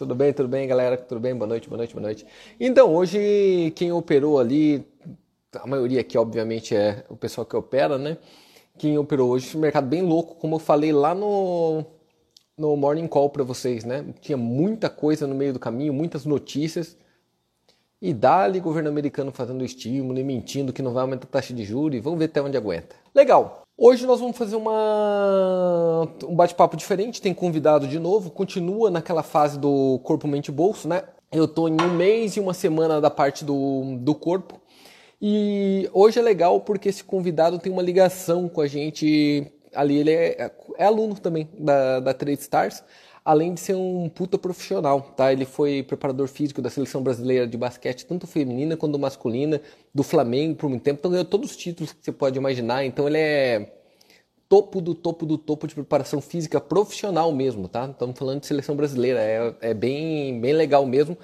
Tudo bem, tudo bem, galera? Tudo bem? Boa noite, boa noite, boa noite. Então, hoje quem operou ali, a maioria aqui, obviamente, é o pessoal que opera, né? Quem operou hoje, mercado bem louco, como eu falei lá no, no Morning Call para vocês, né? Tinha muita coisa no meio do caminho, muitas notícias. E dali governo americano fazendo estímulo e mentindo que não vai aumentar a taxa de juros e vamos ver até onde aguenta. Legal. Hoje nós vamos fazer uma, um bate-papo diferente, tem convidado de novo, continua naquela fase do corpo, mente bolso, né? Eu estou em um mês e uma semana da parte do, do corpo. E hoje é legal porque esse convidado tem uma ligação com a gente ali, ele é, é aluno também da, da Trade Stars além de ser um puta profissional, tá? Ele foi preparador físico da seleção brasileira de basquete, tanto feminina quanto masculina, do Flamengo por muito tempo, então ganhou todos os títulos que você pode imaginar, então ele é topo do topo do topo de preparação física profissional mesmo, tá? Estamos falando de seleção brasileira, é, é bem, bem legal mesmo.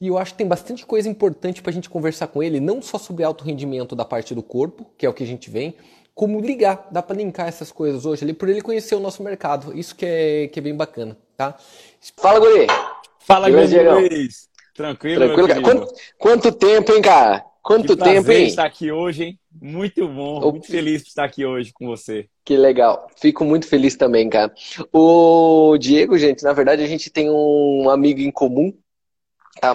E eu acho que tem bastante coisa importante para a gente conversar com ele, não só sobre alto rendimento da parte do corpo, que é o que a gente vem, como ligar, dá para linkar essas coisas hoje ali, por ele conhecer o nosso mercado. Isso que é, que é bem bacana tá? Fala, Guri. Fala, Grande Luiz. Tranquilo, Tranquilo, cara. Quanto, quanto, tempo, hein, cara? Quanto que tempo, hein? estar aqui hoje, hein? Muito bom, muito feliz de estar aqui hoje com você. Que legal. Fico muito feliz também, cara. O Diego, gente, na verdade a gente tem um amigo em comum?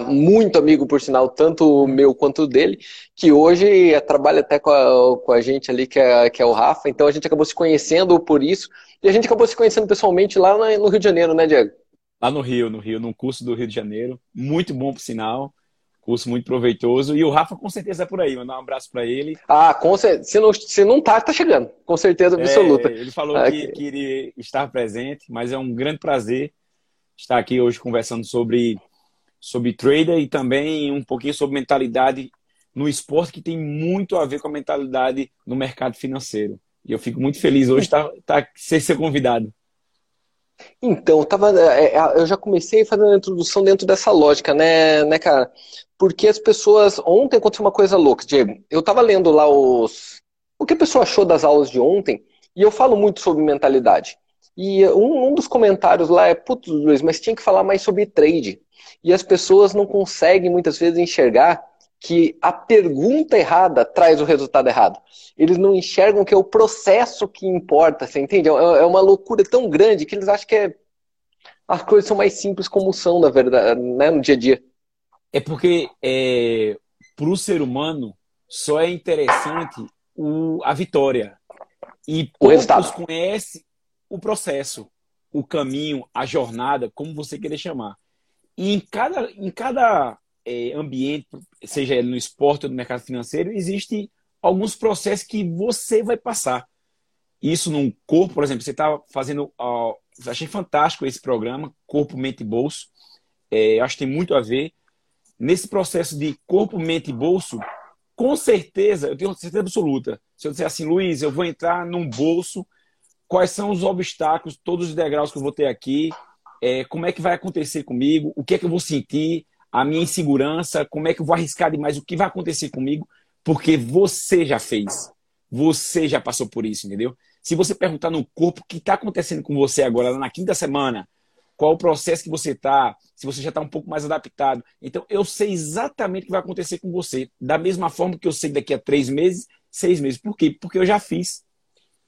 Muito amigo, por sinal, tanto meu quanto dele, que hoje trabalha até com a, com a gente ali, que é, que é o Rafa. Então a gente acabou se conhecendo por isso. E a gente acabou se conhecendo pessoalmente lá no Rio de Janeiro, né, Diego? Lá no Rio, no Rio, num curso do Rio de Janeiro. Muito bom, por sinal. Curso muito proveitoso. E o Rafa, com certeza, é por aí. Mandar um abraço para ele. Ah, com certeza. Se não, se não tá, tá chegando. Com certeza absoluta. É, ele falou ah, que, que estar presente, mas é um grande prazer estar aqui hoje conversando sobre, sobre trader e também um pouquinho sobre mentalidade no esporte, que tem muito a ver com a mentalidade no mercado financeiro. E eu fico muito feliz hoje de tá, tá, ser seu convidado. Então, eu, tava, é, é, eu já comecei fazendo a introdução dentro dessa lógica, né, né, cara? Porque as pessoas. Ontem aconteceu uma coisa louca, Diego. Eu tava lendo lá os. O que a pessoa achou das aulas de ontem, e eu falo muito sobre mentalidade. E um, um dos comentários lá é, putz, Luiz, mas tinha que falar mais sobre trade. E as pessoas não conseguem muitas vezes enxergar que a pergunta errada traz o resultado errado. Eles não enxergam que é o processo que importa, você entende? É, é uma loucura tão grande que eles acham que é... as coisas são mais simples como são, na verdade, né, no dia a dia. É porque é, para o ser humano só é interessante o, a vitória. E poucos conhecem o processo, o caminho, a jornada, como você querer chamar. E em cada, em cada é, ambiente, seja ele no esporte ou no mercado financeiro, existe alguns processos que você vai passar. Isso num corpo, por exemplo, você está fazendo. Uh, achei fantástico esse programa, Corpo, Mente e Bolso. É, acho que tem muito a ver. Nesse processo de corpo, mente e bolso, com certeza, eu tenho certeza absoluta. Se eu disser assim, Luiz, eu vou entrar num bolso, quais são os obstáculos, todos os degraus que eu vou ter aqui, é, como é que vai acontecer comigo, o que é que eu vou sentir, a minha insegurança, como é que eu vou arriscar demais, o que vai acontecer comigo, porque você já fez. Você já passou por isso, entendeu? Se você perguntar no corpo o que está acontecendo com você agora, na quinta semana, qual o processo que você está, se você já está um pouco mais adaptado. Então, eu sei exatamente o que vai acontecer com você. Da mesma forma que eu sei daqui a três meses, seis meses. Por quê? Porque eu já fiz,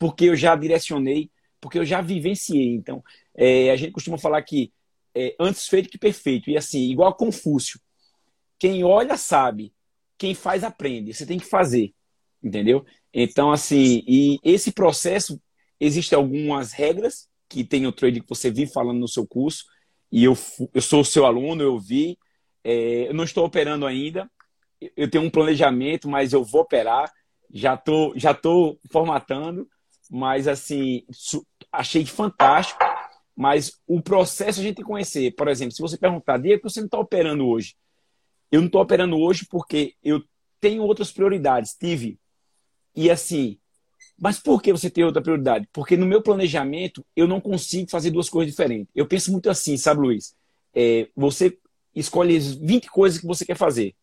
porque eu já direcionei, porque eu já vivenciei. Então, é, a gente costuma falar que é, antes feito que perfeito. E assim, igual a Confúcio. Quem olha sabe, quem faz aprende. Você tem que fazer, entendeu? Então, assim, e esse processo, existem algumas regras que tem o trade que você vive falando no seu curso, e eu, eu sou o seu aluno, eu vi. É, eu não estou operando ainda, eu tenho um planejamento, mas eu vou operar. Já tô, já tô formatando, mas assim, achei fantástico mas o processo a gente tem que conhecer. Por exemplo, se você perguntar, Diego, você não está operando hoje? Eu não estou operando hoje porque eu tenho outras prioridades, tive. E assim, mas por que você tem outra prioridade? Porque no meu planejamento eu não consigo fazer duas coisas diferentes. Eu penso muito assim, sabe, Luiz? É, você escolhe 20 coisas que você quer fazer.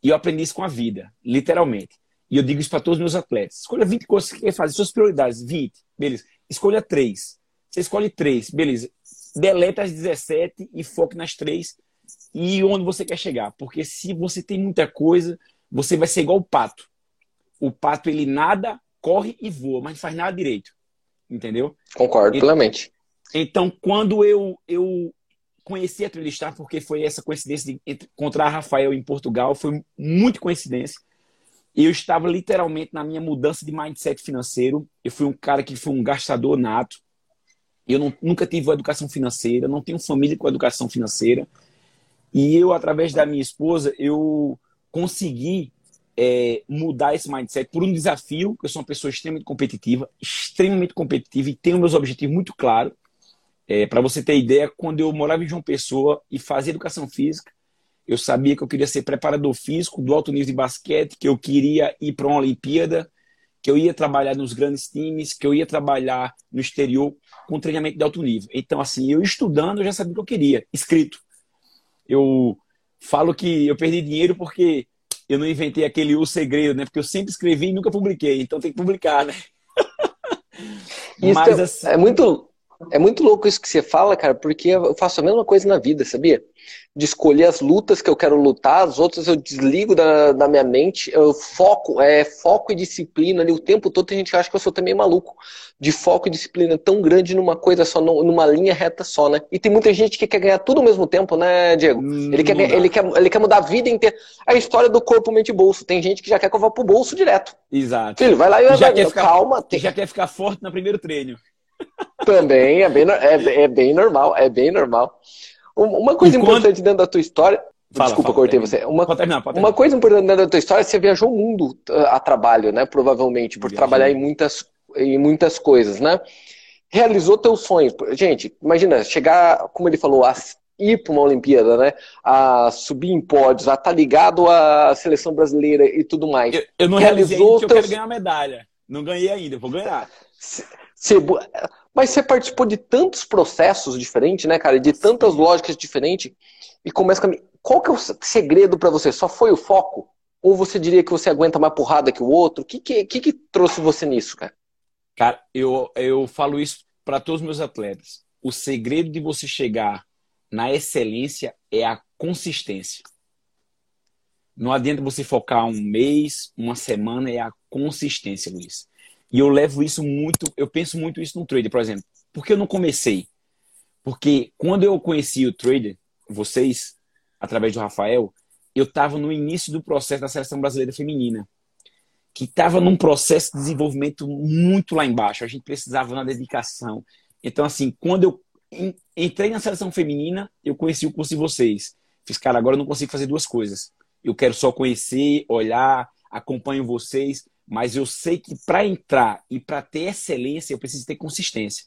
E eu aprendi isso com a vida, literalmente. E eu digo isso para todos os meus atletas. Escolha 20 coisas que você quer fazer, suas prioridades, 20. Beleza. Escolha três. Você escolhe três, beleza. deleta as 17 e foque nas três e onde você quer chegar. Porque se você tem muita coisa, você vai ser igual o pato. O pato, ele nada, corre e voa, mas não faz nada direito. Entendeu? Concordo e, plenamente. Então, quando eu, eu conheci a Trilha porque foi essa coincidência de encontrar Rafael em Portugal, foi muito coincidência. Eu estava literalmente na minha mudança de mindset financeiro. Eu fui um cara que foi um gastador nato. Eu não, nunca tive educação financeira, não tenho família com educação financeira. E eu, através da minha esposa, eu consegui é, mudar esse mindset por um desafio, que eu sou uma pessoa extremamente competitiva, extremamente competitiva e tenho meus objetivos muito claros. É, Para você ter ideia, quando eu morava em João Pessoa e fazia educação física, eu sabia que eu queria ser preparador físico do alto nível de basquete, que eu queria ir para uma Olimpíada, que eu ia trabalhar nos grandes times, que eu ia trabalhar no exterior com treinamento de alto nível. Então, assim, eu estudando, eu já sabia o que eu queria, escrito eu falo que eu perdi dinheiro porque eu não inventei aquele o segredo, né? Porque eu sempre escrevi e nunca publiquei, então tem que publicar, né? Mas, é, assim... é muito é muito louco isso que você fala, cara, porque eu faço a mesma coisa na vida, sabia? De escolher as lutas que eu quero lutar, as outras eu desligo da, da minha mente, eu foco, é foco e disciplina ali o tempo todo. Tem gente que acha que eu sou também maluco, de foco e disciplina tão grande numa coisa só, numa linha reta só, né? E tem muita gente que quer ganhar tudo ao mesmo tempo, né, Diego? Hum, ele, quer, ele, quer, ele quer mudar a vida inteira. A história do corpo, mente e bolso. Tem gente que já quer que eu vá pro bolso direto. Exato. Filho, vai lá e já vai, quer ficar, calma. Tem... Já quer ficar forte no primeiro treino. Também é bem, é, é bem normal, é bem normal. Uma coisa e importante dentro da tua história. Fala, Desculpa, fala, cortei termina. você. Uma, terminar, uma coisa importante dentro da tua história, você viajou o mundo ah, a trabalho, né? Provavelmente, por trabalhar em muitas, em muitas coisas, né? Realizou teus sonhos. Gente, imagina, chegar, como ele falou, a ir para uma Olimpíada, né? A subir em pódios, a estar tá ligado à seleção brasileira e tudo mais. Eu, eu não realizou realizei teus... eu quero ganhar medalha. Não ganhei ainda, vou ganhar. Mas você participou de tantos processos diferentes, né, cara? De tantas Sim. lógicas diferentes. E começa a... Qual que é o segredo para você? Só foi o foco? Ou você diria que você aguenta mais porrada que o outro? O que, que, que, trouxe você nisso, cara? Cara, eu, eu falo isso para todos os meus atletas. O segredo de você chegar na excelência é a consistência. Não adianta você focar um mês, uma semana, é a consistência, Luiz. E eu levo isso muito, eu penso muito isso no trader, por exemplo. Por que eu não comecei? Porque quando eu conheci o trader, vocês, através do Rafael, eu estava no início do processo da seleção brasileira feminina, que estava num processo de desenvolvimento muito lá embaixo. A gente precisava uma dedicação. Então, assim, quando eu entrei na seleção feminina, eu conheci o curso de vocês. Fiz, cara, agora eu não consigo fazer duas coisas. Eu quero só conhecer, olhar, acompanho vocês, mas eu sei que para entrar e para ter excelência, eu preciso ter consistência.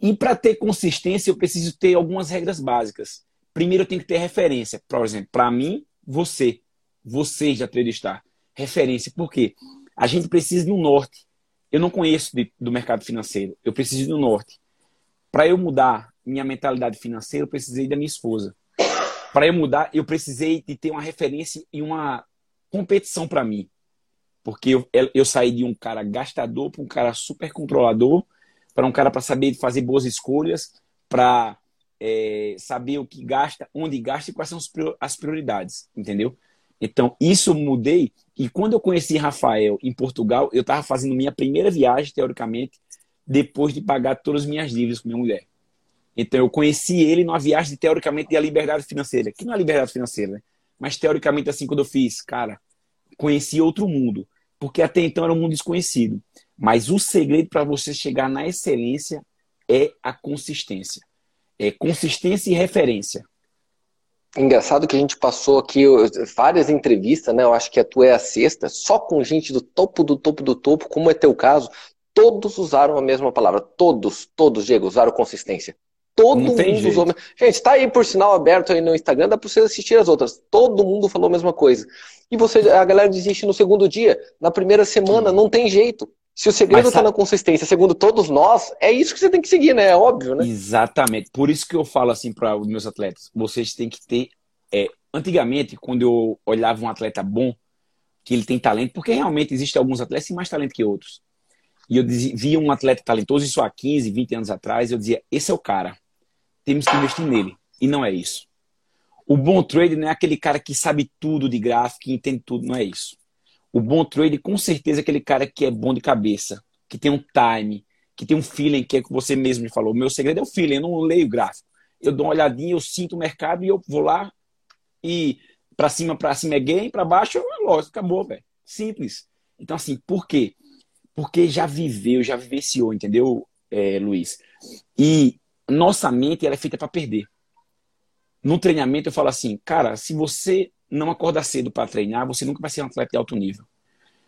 E para ter consistência, eu preciso ter algumas regras básicas. Primeiro, eu tenho que ter referência. Por exemplo, para mim, você. Você já tem de estar. Referência. Por quê? A gente precisa um norte. Eu não conheço de, do mercado financeiro. Eu preciso um norte. Para eu mudar minha mentalidade financeira, eu precisei da minha esposa. Para eu mudar, eu precisei de ter uma referência e uma competição para mim. Porque eu, eu saí de um cara gastador para um cara super controlador, para um cara para saber fazer boas escolhas, para é, saber o que gasta, onde gasta e quais são as prioridades, entendeu? Então, isso mudei. E quando eu conheci Rafael em Portugal, eu estava fazendo minha primeira viagem, teoricamente, depois de pagar todas as minhas dívidas com minha mulher. Então, eu conheci ele numa viagem, teoricamente, de liberdade financeira. Que não é liberdade financeira, né? Mas, teoricamente, assim, quando eu fiz, cara, conheci outro mundo porque até então era um mundo desconhecido. Mas o segredo para você chegar na excelência é a consistência. É consistência e referência. Engraçado que a gente passou aqui várias entrevistas, né? Eu acho que a tua é a sexta, só com gente do topo do topo do topo, como é teu caso, todos usaram a mesma palavra. Todos, todos, Diego, usaram consistência. Todo mundo usou. Gente, tá aí por sinal aberto aí no Instagram, dá pra você assistir as outras. Todo mundo falou a mesma coisa. E você, a galera desiste no segundo dia, na primeira semana, não tem jeito. Se o segredo está na consistência, segundo todos nós, é isso que você tem que seguir, né? É óbvio, né? Exatamente. Por isso que eu falo assim para os meus atletas: vocês têm que ter. É, antigamente, quando eu olhava um atleta bom, que ele tem talento, porque realmente existem alguns atletas que têm mais talento que outros. E eu dizia, via um atleta talentoso, isso há 15, 20 anos atrás, eu dizia: esse é o cara temos que investir nele. E não é isso. O bom trader não é aquele cara que sabe tudo de gráfico, que entende tudo, não é isso. O bom trader, com certeza, é aquele cara que é bom de cabeça, que tem um time, que tem um feeling, que é que você mesmo me falou. O meu segredo é o feeling, eu não leio gráfico. Eu dou uma olhadinha, eu sinto o mercado e eu vou lá e para cima, para cima é game, para baixo, lógico, acabou, velho. Simples. Então, assim, por quê? Porque já viveu, já vivenciou, entendeu, é, Luiz? E nossa mente ela é feita para perder. No treinamento eu falo assim, cara, se você não acordar cedo para treinar, você nunca vai ser um atleta de alto nível.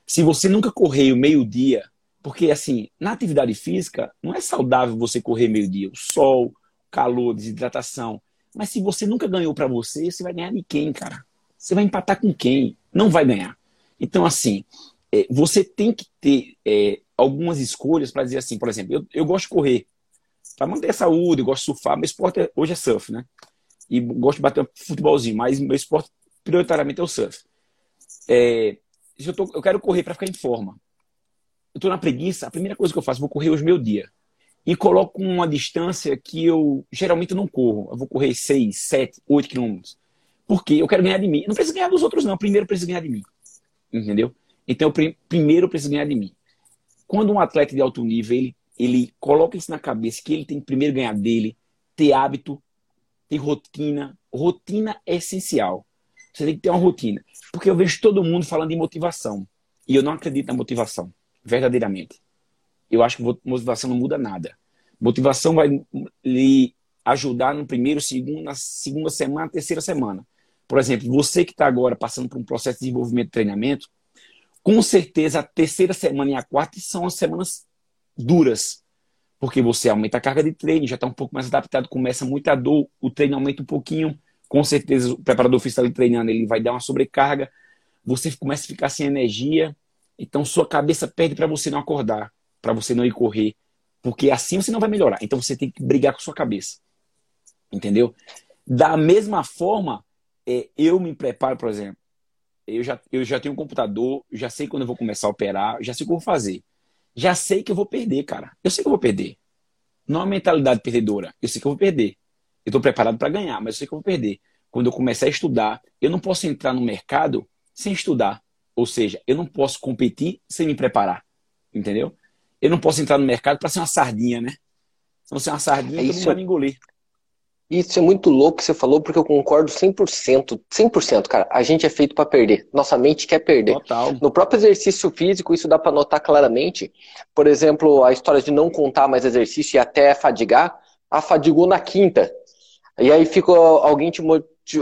Se você nunca correr o meio-dia, porque assim, na atividade física, não é saudável você correr meio-dia. O sol, calor, desidratação. Mas se você nunca ganhou para você, você vai ganhar de quem, cara? Você vai empatar com quem? Não vai ganhar. Então, assim, é, você tem que ter é, algumas escolhas para dizer assim, por exemplo, eu, eu gosto de correr para manter a saúde, eu gosto de surfar, meu esporte é, hoje é surf, né? E gosto de bater um futebolzinho, mas meu esporte prioritariamente é o surf. É, eu, tô, eu quero correr para ficar em forma. Eu estou na preguiça, a primeira coisa que eu faço, vou correr hoje meu dia. E coloco uma distância que eu geralmente não corro. Eu vou correr 6, 7, 8 quilômetros. Porque eu quero ganhar de mim. não preciso ganhar dos outros, não. Primeiro eu preciso ganhar de mim. Entendeu? Então, eu primeiro preciso ganhar de mim. Quando um atleta de alto nível, ele, ele coloca isso na cabeça, que ele tem que primeiro ganhar dele, ter hábito, ter rotina. Rotina é essencial. Você tem que ter uma rotina. Porque eu vejo todo mundo falando de motivação. E eu não acredito na motivação, verdadeiramente. Eu acho que motivação não muda nada. Motivação vai lhe ajudar no primeiro, segundo, na segunda semana, terceira semana. Por exemplo, você que está agora passando por um processo de desenvolvimento de treinamento, com certeza a terceira semana e a quarta são as semanas duras, porque você aumenta a carga de treino, já está um pouco mais adaptado, começa muita dor, o treino aumenta um pouquinho, com certeza o preparador físico ali treinando, ele vai dar uma sobrecarga, você começa a ficar sem energia, então sua cabeça perde para você não acordar, para você não ir correr, porque assim você não vai melhorar. Então você tem que brigar com sua cabeça, entendeu? Da mesma forma, é, eu me preparo, por exemplo, eu já, eu já tenho um computador, já sei quando eu vou começar a operar, já sei o que eu vou fazer. Já sei que eu vou perder, cara. Eu sei que eu vou perder. Não é uma mentalidade perdedora. Eu sei que eu vou perder. Eu estou preparado para ganhar, mas eu sei que eu vou perder. Quando eu começar a estudar, eu não posso entrar no mercado sem estudar. Ou seja, eu não posso competir sem me preparar. Entendeu? Eu não posso entrar no mercado para ser uma sardinha, né? Se não ser uma sardinha, é todo mundo vai me engolir. Isso é muito louco que você falou, porque eu concordo 100%. 100%, cara. A gente é feito para perder. Nossa mente quer perder. Total. No próprio exercício físico, isso dá para notar claramente. Por exemplo, a história de não contar mais exercício e até fadigar. Afadigou na quinta. E aí fica alguém te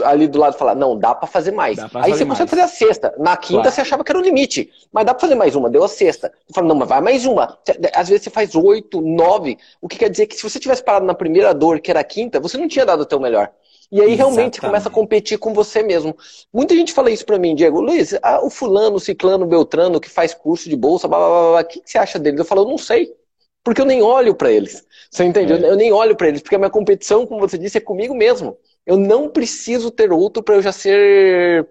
ali do lado falar, não, dá para fazer mais. Aí fazer você mais. consegue fazer a sexta. Na quinta claro. você achava que era o limite, mas dá para fazer mais uma, deu a sexta. Você fala, não, mas vai mais uma. Às vezes você faz oito, nove, o que quer dizer que se você tivesse parado na primeira dor, que era a quinta, você não tinha dado o teu melhor. E aí realmente você começa a competir com você mesmo. Muita gente fala isso para mim, Diego. Luiz, ah, o fulano, o ciclano, o beltrano, que faz curso de bolsa, blá, blá, blá, blá, o que, que você acha deles? Eu falo, eu não sei. Porque eu nem olho para eles. Você entende? É. Eu nem olho para eles, porque a minha competição, como você disse, é comigo mesmo. Eu não preciso ter outro para eu já ser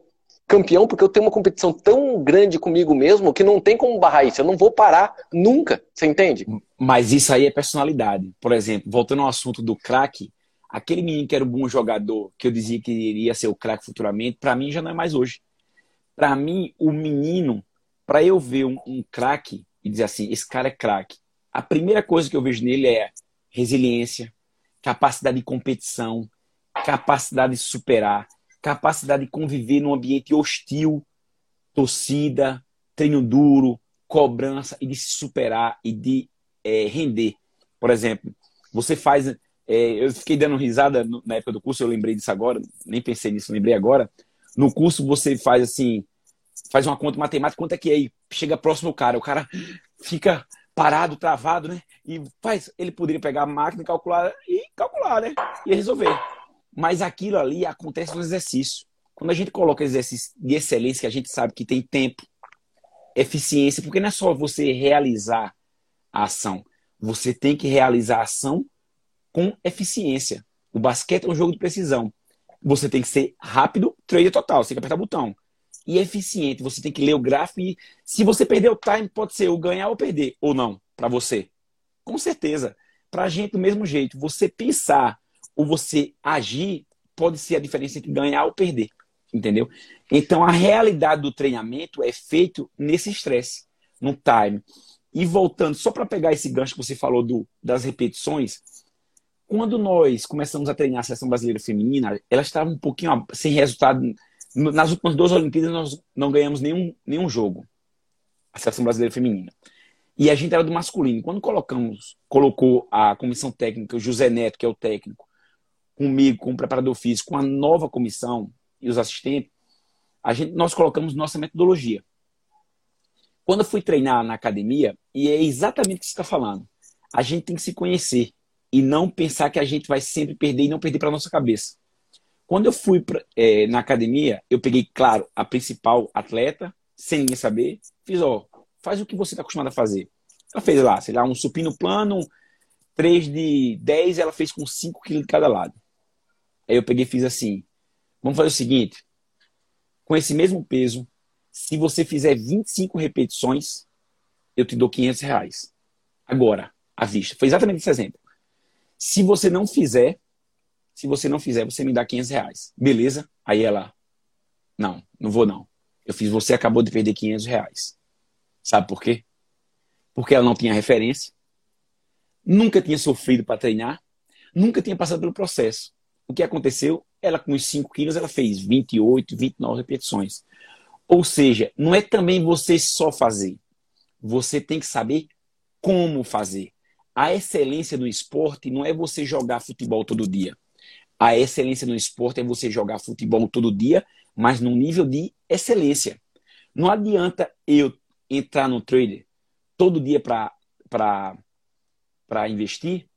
campeão, porque eu tenho uma competição tão grande comigo mesmo que não tem como barrar isso. Eu não vou parar nunca. Você entende? Mas isso aí é personalidade. Por exemplo, voltando ao assunto do craque, aquele menino que era um bom jogador, que eu dizia que iria ser o craque futuramente, para mim já não é mais hoje. Para mim, o menino, para eu ver um, um craque e dizer assim, esse cara é craque, a primeira coisa que eu vejo nele é resiliência, capacidade de competição, capacidade de superar, capacidade de conviver num ambiente hostil, torcida, treino duro, cobrança e de se superar e de é, render. Por exemplo, você faz. É, eu fiquei dando risada na época do curso, eu lembrei disso agora, nem pensei nisso, lembrei agora. No curso você faz assim, faz uma conta matemática, quanto é que é? Chega próximo ao cara, o cara fica parado, travado, né? E faz, ele poderia pegar a máquina e calcular e calcular, né? E resolver. Mas aquilo ali acontece no exercício. Quando a gente coloca exercício de excelência, que a gente sabe que tem tempo, eficiência, porque não é só você realizar a ação, você tem que realizar a ação com eficiência. O basquete é um jogo de precisão. Você tem que ser rápido, trader total, você tem que apertar o botão. E eficiente, você tem que ler o gráfico e se você perder o time, pode ser o ganhar ou perder, ou não, para você. Com certeza. Para a gente, do mesmo jeito, você pensar ou você agir pode ser a diferença entre ganhar ou perder, entendeu? Então a realidade do treinamento é feito nesse estresse, no time. E voltando, só para pegar esse gancho que você falou do, das repetições, quando nós começamos a treinar a seleção brasileira feminina, ela estava um pouquinho sem resultado. Nas últimas duas Olimpíadas, nós não ganhamos nenhum, nenhum jogo, a seleção brasileira feminina. E a gente era do masculino. Quando colocamos, colocou a comissão técnica, o José Neto, que é o técnico, comigo, com o preparador físico, com a nova comissão e os assistentes, a gente, nós colocamos nossa metodologia. Quando eu fui treinar na academia, e é exatamente o que você está falando, a gente tem que se conhecer e não pensar que a gente vai sempre perder e não perder para nossa cabeça. Quando eu fui pra, é, na academia, eu peguei, claro, a principal atleta, sem ninguém saber, fiz, ó, faz o que você está acostumado a fazer. Ela fez lá, sei lá, um supino plano, 3 de 10, ela fez com 5 quilos de cada lado. Aí eu peguei e fiz assim, vamos fazer o seguinte, com esse mesmo peso, se você fizer 25 repetições, eu te dou 500 reais. Agora, à vista. Foi exatamente esse exemplo. Se você não fizer, se você não fizer, você me dá 500 reais. Beleza? Aí ela, não, não vou não. Eu fiz, você acabou de perder 500 reais. Sabe por quê? Porque ela não tinha referência, nunca tinha sofrido para treinar, nunca tinha passado pelo processo. O que aconteceu? Ela, com os 5 quilos, ela fez 28, 29 repetições. Ou seja, não é também você só fazer. Você tem que saber como fazer. A excelência do esporte não é você jogar futebol todo dia. A excelência no esporte é você jogar futebol todo dia, mas num nível de excelência. Não adianta eu entrar no trader todo dia para investir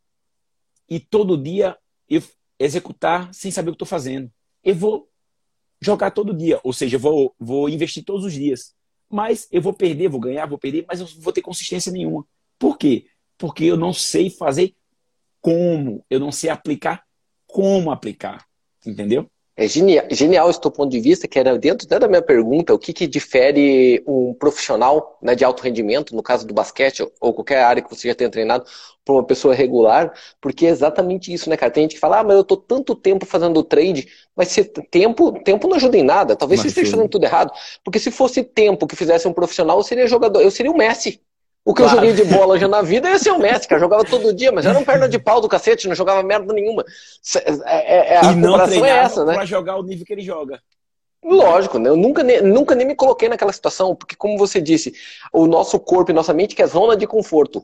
e todo dia eu executar sem saber o que estou fazendo. Eu vou jogar todo dia, ou seja, eu vou, vou investir todos os dias. Mas eu vou perder, vou ganhar, vou perder, mas eu vou ter consistência nenhuma. Por quê? Porque eu não sei fazer como, eu não sei aplicar como aplicar. Entendeu? É genial, genial esse teu ponto de vista, que era dentro da minha pergunta, o que, que difere um profissional né, de alto rendimento, no caso do basquete ou qualquer área que você já tenha treinado, para uma pessoa regular, porque é exatamente isso, né, cara? Tem gente que fala, ah, mas eu tô tanto tempo fazendo trade, mas se tempo, tempo não ajuda em nada, talvez mas você esteja fazendo tudo errado, porque se fosse tempo que fizesse um profissional, eu seria jogador, eu seria o Messi. O que claro. eu joguei de bola já na vida ia ser o Messi, cara. Jogava todo dia, mas era um perna de pau do cacete, não jogava merda nenhuma. É, é, é, a e não é essa, né? Pra jogar o nível que ele joga. Lógico, né? Eu nunca, nunca nem me coloquei naquela situação, porque, como você disse, o nosso corpo e nossa mente que é zona de conforto.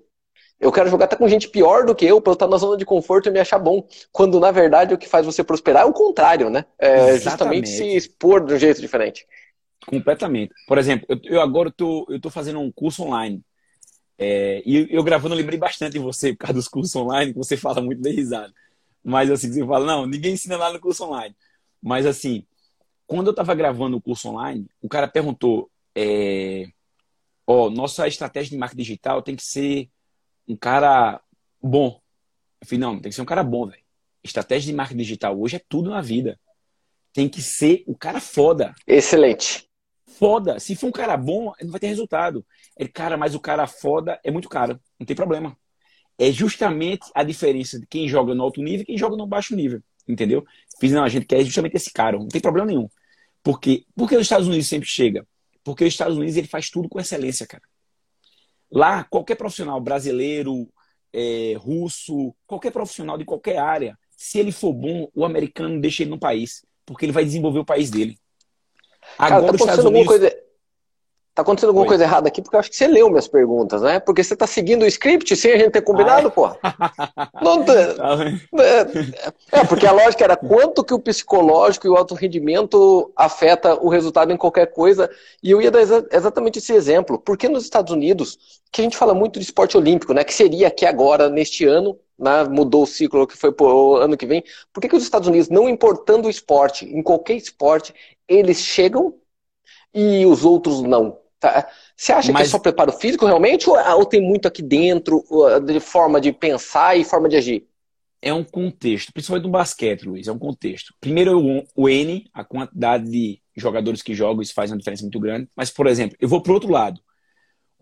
Eu quero jogar até com gente pior do que eu, para eu estar na zona de conforto e me achar bom. Quando, na verdade, o que faz você prosperar é o contrário, né? É justamente se expor de um jeito diferente. Completamente. Por exemplo, eu, eu agora tô, eu tô fazendo um curso online é, e eu gravando, eu lembrei bastante de você por causa dos cursos online, que você fala muito de risada. Mas assim, você fala, não, ninguém ensina lá no curso online. Mas assim, quando eu estava gravando o curso online, o cara perguntou: é, ó, nossa estratégia de marketing digital tem que ser um cara bom. Eu falei, não, tem que ser um cara bom, velho. Estratégia de marketing digital hoje é tudo na vida. Tem que ser o cara foda. Excelente foda. Se for um cara bom, não vai ter resultado. Ele, cara, mas o cara foda é muito caro. Não tem problema. É justamente a diferença de quem joga no alto nível e quem joga no baixo nível. Entendeu? Fiz, não, a gente quer justamente esse cara. Não tem problema nenhum. Porque, porque os Estados Unidos sempre chega? Porque os Estados Unidos ele faz tudo com excelência, cara. Lá, qualquer profissional brasileiro, é, russo, qualquer profissional de qualquer área, se ele for bom, o americano deixa ele no país. Porque ele vai desenvolver o país dele. Cara, Agora, tá acontecendo alguma coisa. Tá acontecendo alguma Oi. coisa errada aqui, porque eu acho que você leu minhas perguntas, né? Porque você tá seguindo o script sem a gente ter combinado, ah, é? porra. Não, tá é, é, porque a lógica era quanto que o psicológico e o alto rendimento afeta o resultado em qualquer coisa. E eu ia dar exa exatamente esse exemplo. Porque nos Estados Unidos, que a gente fala muito de esporte olímpico, né? Que seria aqui agora, neste ano, né, mudou o ciclo que foi pro ano que vem. Por que, que os Estados Unidos, não importando o esporte, em qualquer esporte, eles chegam e os outros não? Tá? Você acha Mas... que é só preparo físico realmente ou, ou tem muito aqui dentro de forma de pensar e forma de agir? É um contexto, principalmente no basquete, Luiz, é um contexto. Primeiro, o N, a quantidade de jogadores que jogam, isso faz uma diferença muito grande. Mas, por exemplo, eu vou para o outro lado.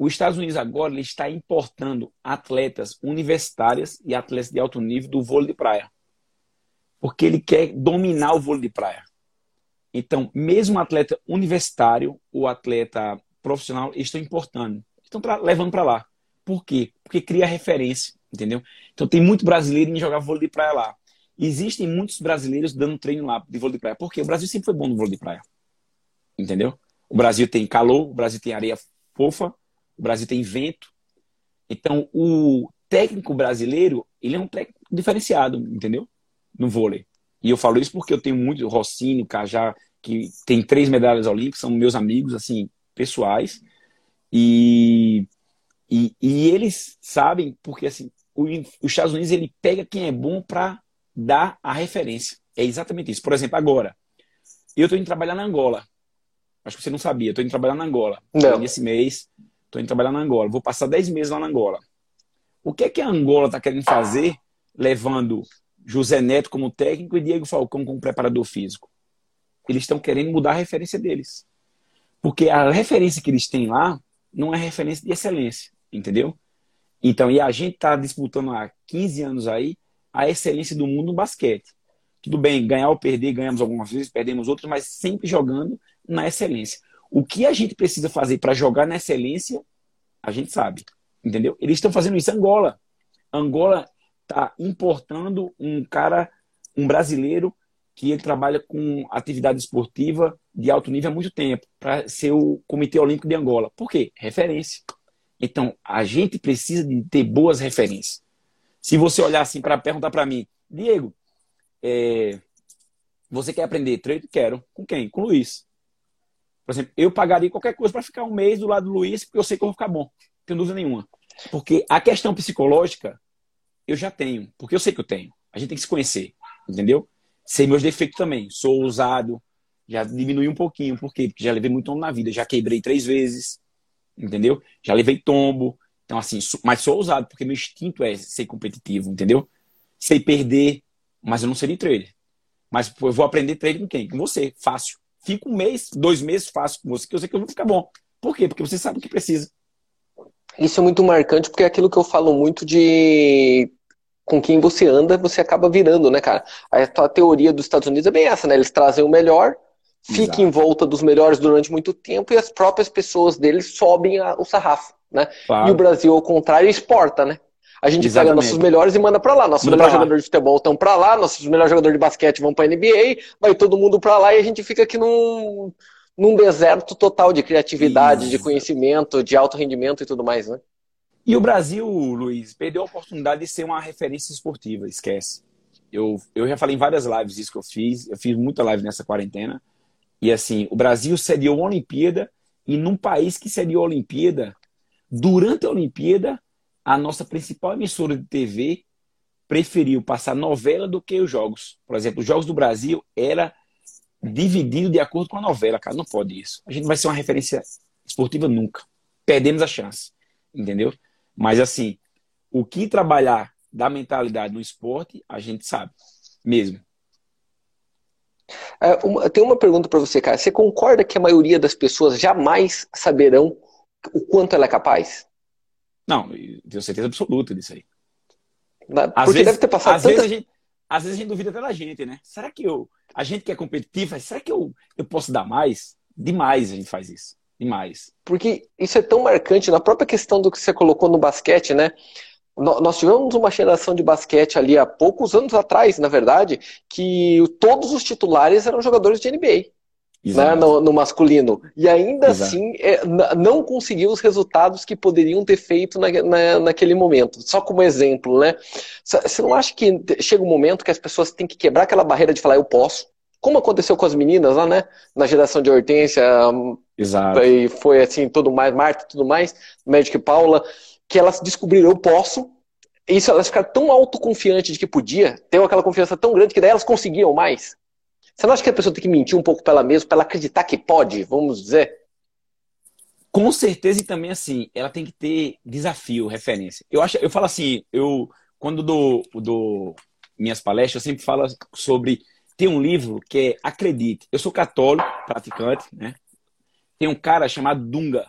Os Estados Unidos agora ele está importando atletas universitárias e atletas de alto nível do vôlei de praia. Porque ele quer dominar o vôlei de praia. Então, mesmo atleta universitário, o atleta profissional, estão importando. Estão pra, levando para lá. Por quê? Porque cria referência, entendeu? Então, tem muito brasileiro em jogar vôlei de praia lá. Existem muitos brasileiros dando treino lá de vôlei de praia. Por quê? O Brasil sempre foi bom no vôlei de praia. Entendeu? O Brasil tem calor, o Brasil tem areia fofa, o Brasil tem vento. Então, o técnico brasileiro, ele é um técnico diferenciado, entendeu? No vôlei. E eu falo isso porque eu tenho muito Rossini, Cajá, que tem três medalhas olímpicas, são meus amigos, assim, pessoais. E, e, e eles sabem, porque assim, o, os Estados Unidos ele pega quem é bom para dar a referência. É exatamente isso. Por exemplo, agora, eu estou indo trabalhar na Angola. Acho que você não sabia. Estou indo trabalhar na Angola. Não. Nesse mês, estou indo trabalhar na Angola. Vou passar 10 meses lá na Angola. O que é que a Angola está querendo fazer, levando José Neto como técnico e Diego Falcão como preparador físico? Eles estão querendo mudar a referência deles. Porque a referência que eles têm lá não é referência de excelência, entendeu? Então, e a gente está disputando há 15 anos aí a excelência do mundo no basquete. Tudo bem, ganhar ou perder, ganhamos algumas vezes, perdemos outras, mas sempre jogando na excelência. O que a gente precisa fazer para jogar na excelência, a gente sabe. Entendeu? Eles estão fazendo isso em Angola. Angola está importando um cara, um brasileiro, que ele trabalha com atividade esportiva de alto nível há muito tempo, para ser o Comitê Olímpico de Angola. Por quê? Referência. Então, a gente precisa de ter boas referências. Se você olhar assim para perguntar para mim, Diego, é, você quer aprender trade? Quero. Com quem? Com o Luiz. Por exemplo, eu pagaria qualquer coisa para ficar um mês do lado do Luiz, porque eu sei que eu vou ficar bom. Não tenho dúvida nenhuma. Porque a questão psicológica, eu já tenho. Porque eu sei que eu tenho. A gente tem que se conhecer. Entendeu? Sei meus defeitos também. Sou ousado. Já diminui um pouquinho. Por quê? Porque já levei muito tombo na vida. Já quebrei três vezes. Entendeu? Já levei tombo. Então, assim, mas sou ousado, porque meu instinto é ser competitivo, entendeu? Sei perder, mas eu não seria trader. Mas eu vou aprender trader com quem? Com você, fácil. Fico um mês, dois meses fácil com você, que eu sei que eu vou ficar bom. Por quê? Porque você sabe o que precisa. Isso é muito marcante, porque é aquilo que eu falo muito de com quem você anda, você acaba virando, né, cara? A, a teoria dos Estados Unidos é bem essa, né? Eles trazem o melhor, fica em volta dos melhores durante muito tempo e as próprias pessoas deles sobem a, o sarrafo, né? Claro. E o Brasil, ao contrário, exporta, né? A gente Exatamente. pega nossos melhores e manda para lá. Nossos melhores jogadores de futebol estão para lá, nossos melhores jogadores de basquete vão para NBA, vai todo mundo para lá e a gente fica aqui num, num deserto total de criatividade, Isso. de conhecimento, de alto rendimento e tudo mais, né? E o Brasil, Luiz, perdeu a oportunidade de ser uma referência esportiva, esquece. Eu, eu já falei em várias lives isso que eu fiz, eu fiz muita live nessa quarentena. E assim, o Brasil sediou a Olimpíada e num país que sediou a Olimpíada, durante a Olimpíada, a nossa principal emissora de TV preferiu passar novela do que os jogos. Por exemplo, os Jogos do Brasil era dividido de acordo com a novela, cara. Não pode isso. A gente vai ser uma referência esportiva nunca. Perdemos a chance, entendeu? Mas assim, o que trabalhar da mentalidade no esporte, a gente sabe, mesmo. É, uma, tem uma pergunta para você, cara. Você concorda que a maioria das pessoas jamais saberão o quanto ela é capaz? Não, tenho certeza absoluta disso aí. Às Porque vezes, deve ter passado às, tanta... vezes a gente, às vezes a gente duvida até da gente, né? Será que eu. A gente que é competitivo, será que eu, eu posso dar mais? Demais a gente faz isso. Demais. Porque isso é tão marcante na própria questão do que você colocou no basquete, né? Nós tivemos uma geração de basquete ali há poucos anos atrás, na verdade, que todos os titulares eram jogadores de NBA. Né, no, no, masculino. E ainda Exato. assim é, não conseguiu os resultados que poderiam ter feito na, na, naquele momento. Só como exemplo, né? Você não acha que chega um momento que as pessoas têm que quebrar aquela barreira de falar eu posso? Como aconteceu com as meninas lá, né? Na geração de Hortência. Exato. E foi assim, tudo mais, Marta e tudo mais, Magic e Paula que elas descobriram eu posso. Isso elas ficaram tão autoconfiantes de que podia, ter aquela confiança tão grande que daí elas conseguiam mais. Você não acha que a pessoa tem que mentir um pouco para ela mesma, para ela acreditar que pode, vamos dizer? Com certeza e também assim, ela tem que ter desafio, referência. Eu acho, eu falo assim, eu quando dou, dou minhas palestras, eu sempre falo sobre tem um livro que é Acredite. Eu sou católico, praticante, né? Tem um cara chamado Dunga,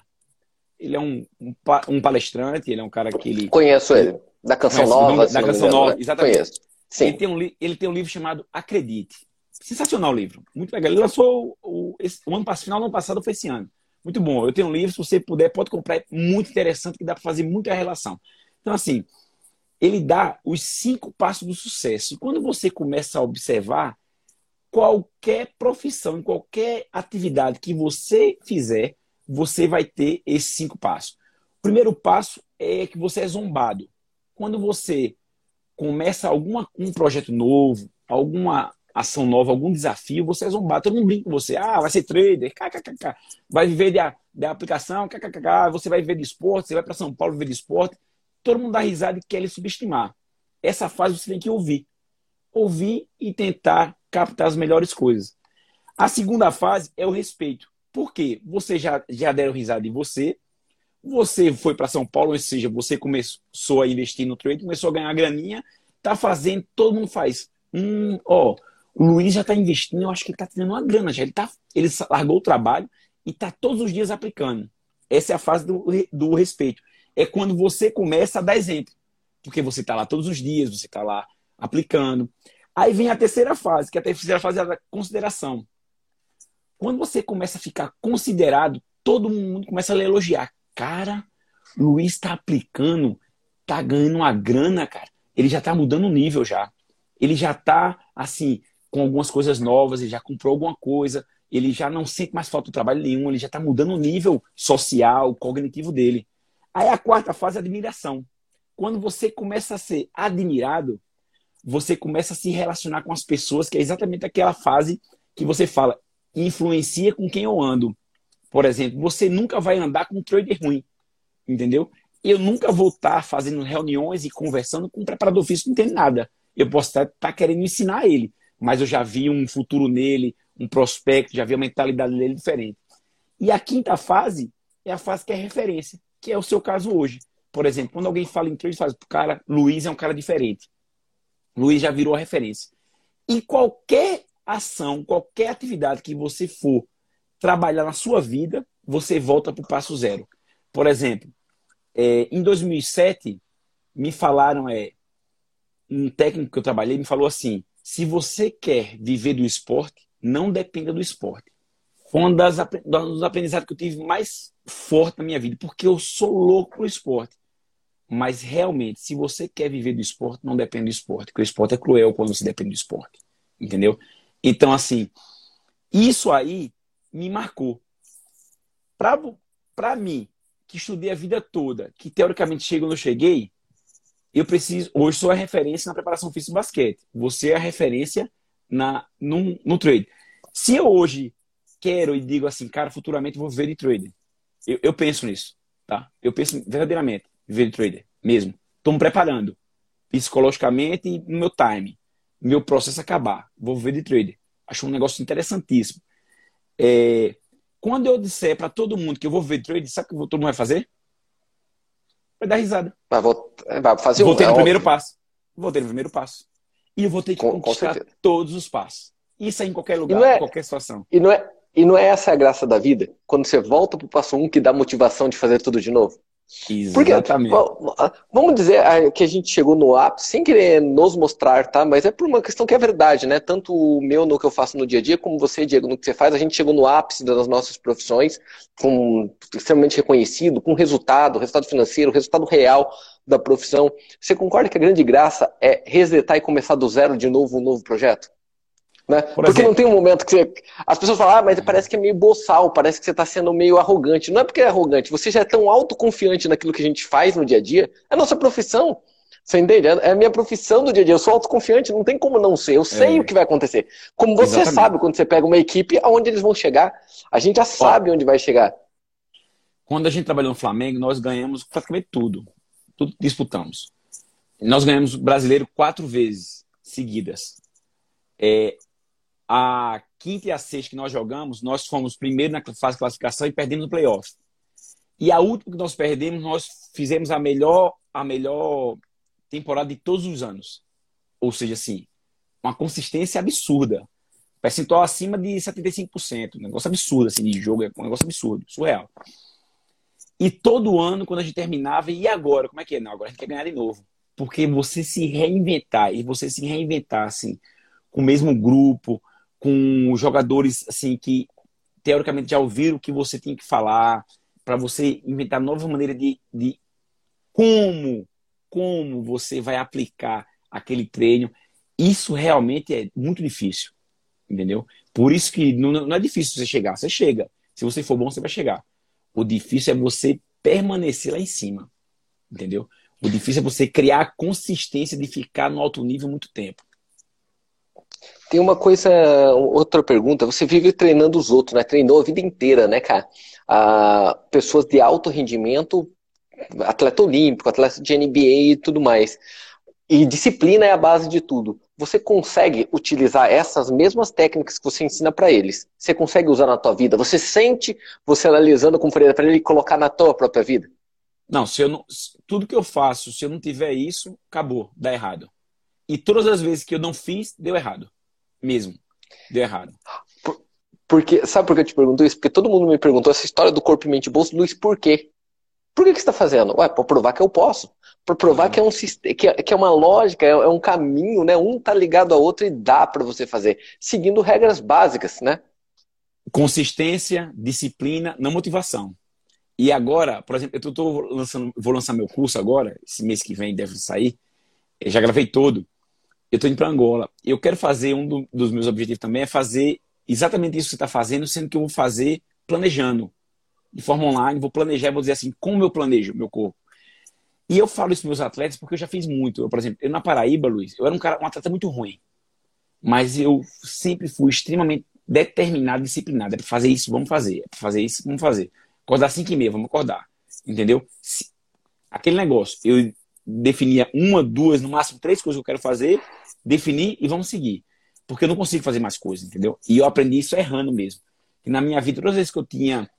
ele é um, um, um, palestrante, ele é um cara que ele. Conheço ele. Da Canção Nova. Da Canção Nova, exatamente. Conheço. Ele tem, um, ele tem um livro chamado Acredite. Sensacional o livro. Muito legal. Ele lançou o, esse, o ano passado, final do ano passado foi esse ano. Muito bom. Eu tenho um livro, se você puder, pode comprar. É muito interessante, que dá para fazer muita relação. Então, assim, ele dá os cinco passos do sucesso. E quando você começa a observar, qualquer profissão, qualquer atividade que você fizer, você vai ter esses cinco passos. O primeiro passo é que você é zombado. Quando você começa alguma, um projeto novo, alguma ação nova, algum desafio, você é zombado. Todo mundo brinca com você. Ah, vai ser trader, kkkk. vai viver da, da aplicação, kkkk. você vai viver de esporte, você vai para São Paulo viver de esporte. Todo mundo dá risada e quer lhe subestimar. Essa fase você tem que ouvir. Ouvir e tentar captar as melhores coisas. A segunda fase é o respeito. Por quê? Você já, já deram risada de você, você foi para São Paulo, ou seja, você começou a investir no trade, começou a ganhar graninha, tá fazendo, todo mundo faz. Hum, ó, o Luiz já está investindo, eu acho que ele está tendo uma grana já. Ele, tá, ele largou o trabalho e está todos os dias aplicando. Essa é a fase do, do respeito. É quando você começa a dar exemplo. Porque você está lá todos os dias, você está lá aplicando. Aí vem a terceira fase, que é a terceira fase é a consideração. Quando você começa a ficar considerado, todo mundo começa a lhe elogiar. Cara, Luiz está aplicando, tá ganhando uma grana, cara. Ele já está mudando o nível já. Ele já está assim, com algumas coisas novas, ele já comprou alguma coisa, ele já não sente mais falta de trabalho nenhum, ele já está mudando o nível social, cognitivo dele. Aí a quarta fase é admiração. Quando você começa a ser admirado, você começa a se relacionar com as pessoas, que é exatamente aquela fase que você fala, influencia com quem eu ando. Por exemplo, você nunca vai andar com um trader ruim, entendeu? Eu nunca vou estar fazendo reuniões e conversando com um preparador físico que não tem nada. Eu posso estar, estar querendo ensinar ele, mas eu já vi um futuro nele, um prospecto, já vi a mentalidade dele diferente. E a quinta fase é a fase que é referência, que é o seu caso hoje. Por exemplo, quando alguém fala em trade, faz, cara, Luiz é um cara diferente. Luiz já virou a referência. E qualquer ação, qualquer atividade que você for trabalhar na sua vida, você volta para o passo zero. Por exemplo, é, em 2007, me falaram, é, um técnico que eu trabalhei me falou assim: se você quer viver do esporte, não dependa do esporte. Foi um das, dos aprendizados que eu tive mais forte na minha vida, porque eu sou louco pro esporte. Mas realmente, se você quer viver do esporte, não depende do esporte, porque o esporte é cruel quando você depende do esporte. Entendeu? Então, assim, isso aí me marcou. Para mim, que estudei a vida toda, que teoricamente chego onde eu cheguei, eu preciso. Hoje sou a referência na preparação física do basquete. Você é a referência na, no, no trade. Se eu hoje quero e digo assim, cara, futuramente vou viver de trader, eu, eu penso nisso, tá? Eu penso verdadeiramente viver de trader, mesmo. Estou me preparando psicologicamente e no meu time. Meu processo acabar, vou viver de trader. Acho um negócio interessantíssimo. É, quando eu disser para todo mundo que eu vou viver de trader, sabe o que todo mundo vai fazer? Vai dar risada. Mas vou, é, vai fazer vou ter é no primeiro passo. Vou ter no primeiro passo. E eu vou ter que com, conquistar com todos os passos. Isso é em qualquer lugar, é, em qualquer situação. E não, é, e não é essa a graça da vida? Quando você volta pro passo um que dá motivação de fazer tudo de novo? Exatamente. Porque, vamos dizer que a gente chegou no ápice, sem querer nos mostrar, tá? Mas é por uma questão que é verdade, né? Tanto o meu no que eu faço no dia a dia, como você, Diego, no que você faz, a gente chegou no ápice das nossas profissões, com extremamente reconhecido, com resultado, resultado financeiro, resultado real da profissão. Você concorda que a grande graça é resetar e começar do zero de novo um novo projeto? Né? Por porque não tem um momento que você... as pessoas falam, ah, mas parece que é meio boçal, parece que você está sendo meio arrogante. Não é porque é arrogante, você já é tão autoconfiante naquilo que a gente faz no dia a dia, é a nossa profissão. Você entende? É a minha profissão do dia a dia. Eu sou autoconfiante, não tem como não ser. Eu sei é. o que vai acontecer. Como você Exatamente. sabe quando você pega uma equipe, aonde eles vão chegar. A gente já sabe Ó, onde vai chegar. Quando a gente trabalhou no Flamengo, nós ganhamos praticamente tudo. Tudo disputamos. Nós ganhamos brasileiro quatro vezes seguidas. É, a quinta e a sexta que nós jogamos, nós fomos primeiro na fase de classificação e perdemos no playoff. E a última que nós perdemos, nós fizemos a melhor, a melhor temporada de todos os anos. Ou seja, assim, uma consistência absurda. Percentual acima de 75%. Um negócio absurdo, assim, de jogo. É um negócio absurdo, surreal. E todo ano, quando a gente terminava, e agora? Como é que é? Não, agora a gente quer ganhar de novo. Porque você se reinventar, e você se reinventar, assim, com o mesmo grupo, com jogadores, assim, que teoricamente já ouviram o que você tem que falar, para você inventar novas maneiras de, de como, como você vai aplicar aquele treino. Isso realmente é muito difícil, entendeu? Por isso que não, não é difícil você chegar, você chega. Se você for bom, você vai chegar. O difícil é você permanecer lá em cima, entendeu? O difícil é você criar a consistência de ficar no alto nível muito tempo. Tem uma coisa, outra pergunta. Você vive treinando os outros, né? Treinou a vida inteira, né, cara? Ah, pessoas de alto rendimento, atleta olímpico, atleta de NBA e tudo mais. E disciplina é a base de tudo. Você consegue utilizar essas mesmas técnicas que você ensina para eles? Você consegue usar na tua vida? Você sente você analisando com para ele colocar na tua própria vida? Não, se eu não, tudo que eu faço, se eu não tiver isso, acabou, dá errado. E todas as vezes que eu não fiz, deu errado. Mesmo. Deu errado. Por, porque, sabe por que eu te pergunto isso? Porque todo mundo me perguntou essa história do corpo e mente bolso, Luiz, por quê? Por que, que você está fazendo? Ué, para provar que eu posso. Para provar que é, um, que, é, que é uma lógica, é, é um caminho, né? Um tá ligado ao outro e dá para você fazer. Seguindo regras básicas, né? Consistência, disciplina, não motivação. E agora, por exemplo, eu tô lançando, vou lançar meu curso agora, esse mês que vem deve sair. Eu já gravei todo. Eu estou indo para Angola. Eu quero fazer, um do, dos meus objetivos também é fazer exatamente isso que você está fazendo, sendo que eu vou fazer planejando. De forma online, vou planejar, vou dizer assim, como eu planejo meu corpo. E eu falo isso para meus atletas porque eu já fiz muito. Eu, por exemplo, eu na Paraíba, Luiz, eu era um, cara, um atleta muito ruim. Mas eu sempre fui extremamente determinado, disciplinado. É para fazer isso, vamos fazer. É para fazer isso, vamos fazer. Acordar às 5 e meia, vamos acordar. Entendeu? Aquele negócio, eu definia uma, duas, no máximo três coisas que eu quero fazer, definir e vamos seguir. Porque eu não consigo fazer mais coisas, entendeu? E eu aprendi isso errando mesmo. E na minha vida, todas as vezes que eu tinha.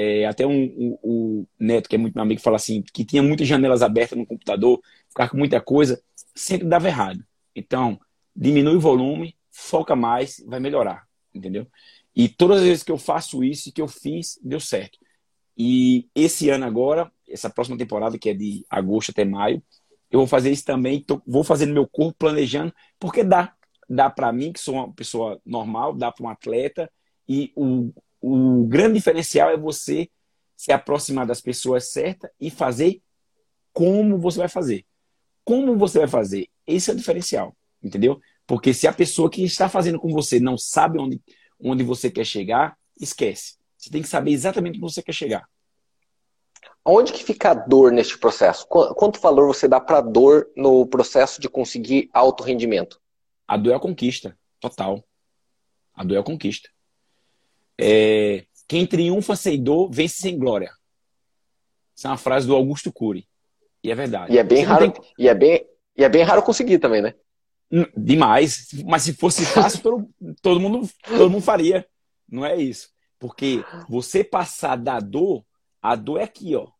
É, até um, um, um, Neto, que é muito meu amigo, fala assim: que tinha muitas janelas abertas no computador, ficar com muita coisa, sempre dava errado. Então, diminui o volume, foca mais, vai melhorar, entendeu? E todas as vezes que eu faço isso e que eu fiz, deu certo. E esse ano agora, essa próxima temporada, que é de agosto até maio, eu vou fazer isso também. Tô, vou fazer no meu corpo, planejando, porque dá. Dá para mim, que sou uma pessoa normal, dá para um atleta. E o, o grande diferencial é você se aproximar das pessoas certas e fazer como você vai fazer. Como você vai fazer? Esse é o diferencial, entendeu? Porque se a pessoa que está fazendo com você não sabe onde, onde você quer chegar, esquece. Você tem que saber exatamente onde você quer chegar. Onde que fica a dor neste processo? Quanto valor você dá para a dor no processo de conseguir alto rendimento? A dor é a conquista, total. A dor é a conquista. É... Quem triunfa sem dor, vence sem glória. Essa é uma frase do Augusto Cury. E é verdade. E é bem raro, tem... e é bem, e é bem raro conseguir também, né? Demais. Mas se fosse fácil, todo, todo, mundo, todo mundo faria. Não é isso. Porque você passar da dor, a dor é aqui, ó.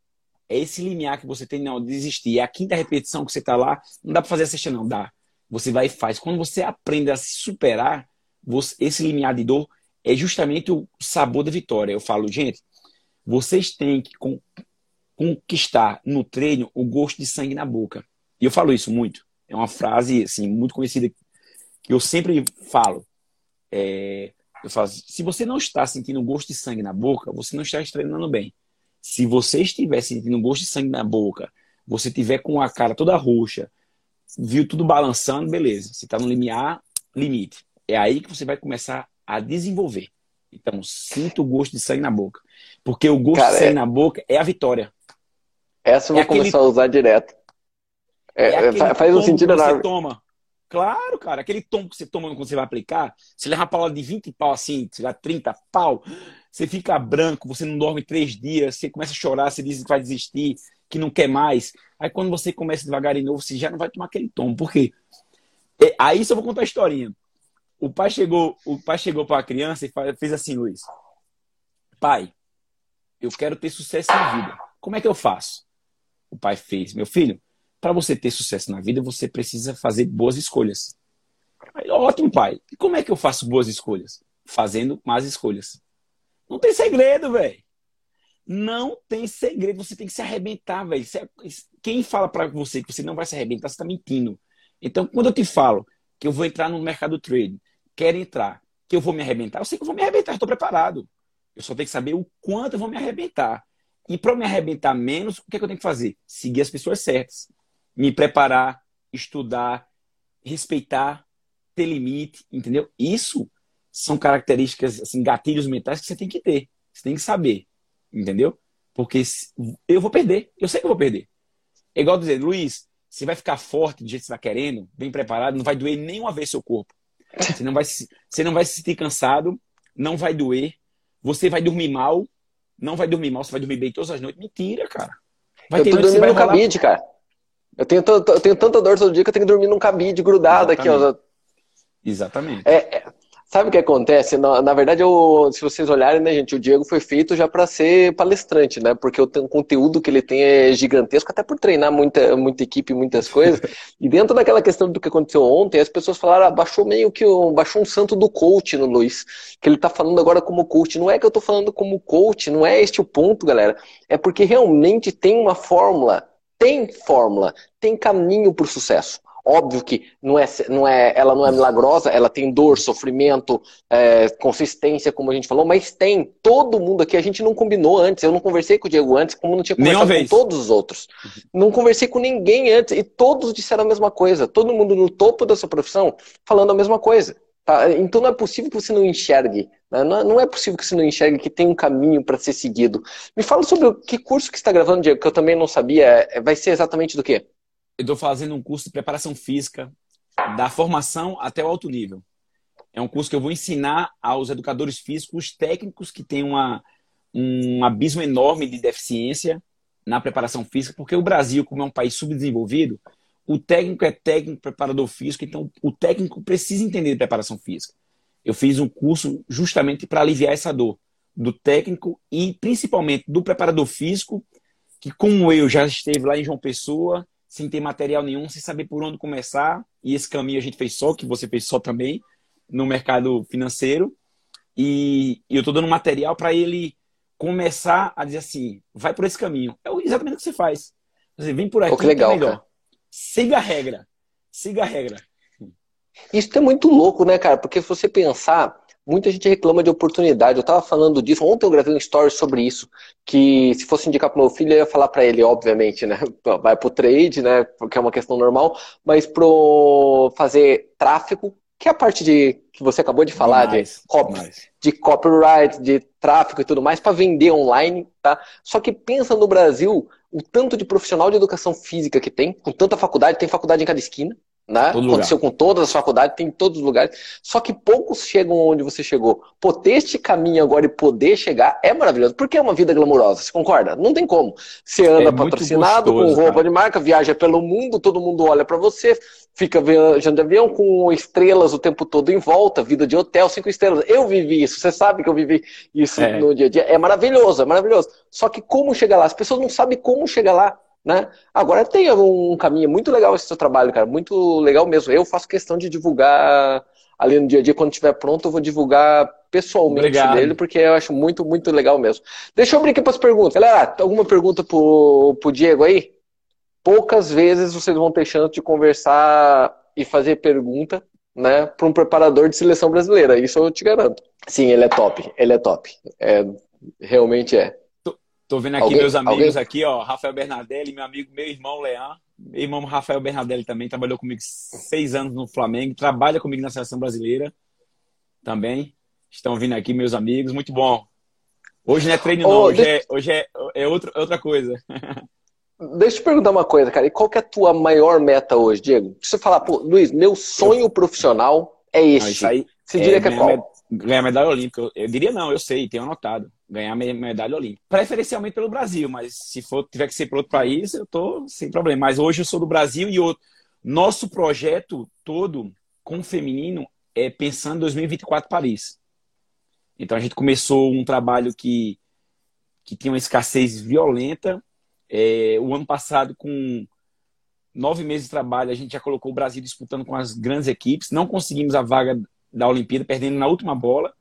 É esse limiar que você tem não desistir. É a quinta repetição que você tá lá, não dá para fazer a sexta não, dá. Você vai e faz. Quando você aprende a se superar, você, esse limiar de dor é justamente o sabor da vitória. Eu falo, gente, vocês têm que conquistar no treino o gosto de sangue na boca. E eu falo isso muito. É uma frase assim muito conhecida que eu sempre falo. É, eu falo, se você não está sentindo gosto de sangue na boca, você não está treinando bem. Se você estiver sentindo gosto de sangue na boca, você tiver com a cara toda roxa, viu tudo balançando, beleza. Você está no limiar, limite. É aí que você vai começar a desenvolver. Então, sinta o gosto de sangue na boca. Porque o gosto cara, de sangue é... na boca é a vitória. Essa eu vou é começar aquele... a usar direto. É, é faz um sentido enorme. Você toma Claro, cara. Aquele tom que você toma quando você vai aplicar, você leva uma palavra de 20 pau assim, você dá 30 pau, você fica branco, você não dorme três dias, você começa a chorar, você diz que vai desistir, que não quer mais. Aí quando você começa devagar de novo, você já não vai tomar aquele tom. Por quê? É, aí só vou contar a historinha. O pai chegou, o pai chegou para a criança e fez assim, Luiz. Pai, eu quero ter sucesso na vida. Como é que eu faço? O pai fez, meu filho, para você ter sucesso na vida, você precisa fazer boas escolhas. Aí, ótimo, pai. E como é que eu faço boas escolhas? Fazendo más escolhas. Não tem segredo, velho. Não tem segredo, você tem que se arrebentar, velho. Quem fala para você que você não vai se arrebentar, você está mentindo. Então, quando eu te falo que eu vou entrar no mercado trade, quero entrar, que eu vou me arrebentar, eu sei que eu vou me arrebentar, estou preparado. Eu só tenho que saber o quanto eu vou me arrebentar. E para me arrebentar menos, o que, é que eu tenho que fazer? Seguir as pessoas certas. Me preparar, estudar, respeitar, ter limite, entendeu? Isso são características, assim, gatilhos mentais que você tem que ter. Você tem que saber, entendeu? Porque eu vou perder. Eu sei que eu vou perder. É igual dizer, Luiz, você vai ficar forte do jeito que você está querendo, bem preparado, não vai doer nenhuma vez seu corpo. Você não vai, você não vai se sentir cansado, não vai doer, você vai dormir mal, não vai dormir mal, você vai dormir bem todas as noites. Mentira, cara. Vai eu tô dormindo no cabide, cara. Eu tenho, eu tenho tanta dor todo dia que eu tenho que dormir num cabide grudado Exatamente. aqui, ó. Exatamente. É, é, Sabe o que acontece? Na, na verdade, eu, se vocês olharem, né, gente, o Diego foi feito já para ser palestrante, né? Porque o, o, conteúdo que ele tem é gigantesco, até por treinar muita, muita equipe, muitas coisas. e dentro daquela questão do que aconteceu ontem, as pessoas falaram, ah, baixou meio que um, baixou um santo do coach no Luiz, que ele tá falando agora como coach. Não é que eu tô falando como coach, não é este o ponto, galera. É porque realmente tem uma fórmula, tem fórmula, tem caminho para o sucesso. Óbvio que não é, não é, ela não é milagrosa, ela tem dor, sofrimento, é, consistência, como a gente falou, mas tem. Todo mundo aqui, a gente não combinou antes. Eu não conversei com o Diego antes, como não tinha conversado com todos os outros. Não conversei com ninguém antes e todos disseram a mesma coisa. Todo mundo no topo da sua profissão falando a mesma coisa. Tá? Então não é possível que você não enxergue. Né? Não é possível que você não enxergue que tem um caminho para ser seguido. Me fala sobre o que curso que está gravando, Diego, que eu também não sabia. É, vai ser exatamente do quê? Eu estou fazendo um curso de preparação física, da formação até o alto nível. É um curso que eu vou ensinar aos educadores físicos técnicos que têm uma, um abismo enorme de deficiência na preparação física, porque o Brasil, como é um país subdesenvolvido, o técnico é técnico, preparador físico, então o técnico precisa entender de preparação física. Eu fiz um curso justamente para aliviar essa dor do técnico e principalmente do preparador físico, que como eu já esteve lá em João Pessoa, sem ter material nenhum, sem saber por onde começar. E esse caminho a gente fez só, que você fez só também, no mercado financeiro. E, e eu estou dando material para ele começar a dizer assim: vai por esse caminho. É exatamente o que você faz. Você vem por aqui, oh, que legal, é melhor. Cara. Siga a regra. Siga a regra. Isso é muito louco, né, cara? Porque se você pensar, Muita gente reclama de oportunidade. Eu estava falando disso. Ontem eu gravei um story sobre isso. Que se fosse indicar para meu filho, eu ia falar para ele, obviamente, né? Vai pro trade, né? Porque é uma questão normal. Mas pro fazer tráfego, que é a parte de que você acabou de falar, demais, de, copy, de copyright, de tráfego e tudo mais, para vender online, tá? Só que pensa no Brasil o tanto de profissional de educação física que tem, com tanta faculdade, tem faculdade em cada esquina, né? Aconteceu com todas as faculdades, tem em todos os lugares. Só que poucos chegam onde você chegou. Pô, ter este caminho agora e poder chegar é maravilhoso. Porque é uma vida glamourosa, você concorda? Não tem como. Você anda é patrocinado, gostoso, com roupa cara. de marca, viaja pelo mundo, todo mundo olha para você, fica viajando de avião com estrelas o tempo todo em volta, vida de hotel, cinco estrelas. Eu vivi isso, você sabe que eu vivi isso é. no dia a dia. É maravilhoso, é maravilhoso. Só que como chegar lá? As pessoas não sabem como chegar lá. Né? Agora tem um caminho muito legal esse seu trabalho, cara, muito legal mesmo. Eu faço questão de divulgar ali no dia a dia, quando estiver pronto, eu vou divulgar pessoalmente Obrigado. dele, porque eu acho muito, muito legal mesmo. Deixa eu abrir aqui para as perguntas. Galera, alguma pergunta pro, pro Diego aí? Poucas vezes vocês vão ter chance de conversar e fazer pergunta, né, para um preparador de seleção brasileira. Isso eu te garanto. Sim, ele é top. Ele é top. É, realmente é. Tô vendo aqui alguém, meus amigos alguém? aqui, ó, Rafael Bernardelli, meu amigo, meu irmão Leão, meu irmão Rafael Bernardelli também trabalhou comigo seis anos no Flamengo, trabalha comigo na seleção brasileira também. Estão vindo aqui meus amigos, muito bom. Hoje não é treino oh, não, hoje, deixa... é, hoje é, é outro, outra coisa. Deixa eu te perguntar uma coisa, cara. E qual que é a tua maior meta hoje, Diego? Se você falar, pô, Luiz, meu sonho profissional é este. Não, aí, você diria é, que é qual? Ganhar medalha olímpica. Eu, eu diria não, eu sei, tenho anotado ganhar medalha olímpica. Preferencialmente pelo Brasil, mas se for tiver que ser para outro país, eu tô sem problema. Mas hoje eu sou do Brasil e outro. Nosso projeto todo com o feminino é pensando em 2024 Paris. Então a gente começou um trabalho que, que tinha uma escassez violenta. É, o ano passado, com nove meses de trabalho, a gente já colocou o Brasil disputando com as grandes equipes. Não conseguimos a vaga da Olimpíada, perdendo na última bola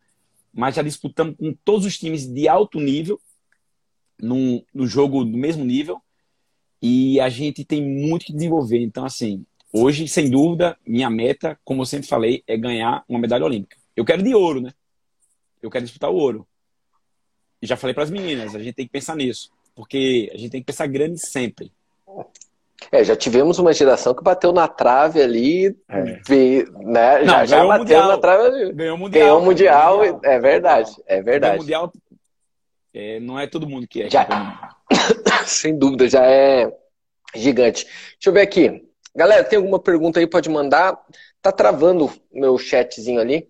mas já disputamos com todos os times de alto nível. num, num jogo do mesmo nível e a gente tem muito que desenvolver. Então, assim, hoje, sem dúvida, minha meta, como eu sempre falei, é ganhar uma medalha olímpica. Eu quero de ouro, né? Eu quero disputar o ouro. E já falei para as meninas, a gente tem que pensar nisso, porque a gente tem que pensar grande sempre. É, já tivemos uma geração que bateu na trave ali, é. né? Não, já, já bateu mundial, na trave ali. Ganhou o Mundial. Ganhou o mundial, mundial. é verdade, é verdade. Ganhou o Mundial, é, não é todo mundo que é. Já... Sem dúvida, já é gigante. Deixa eu ver aqui. Galera, tem alguma pergunta aí? Pode mandar. Tá travando meu chatzinho ali.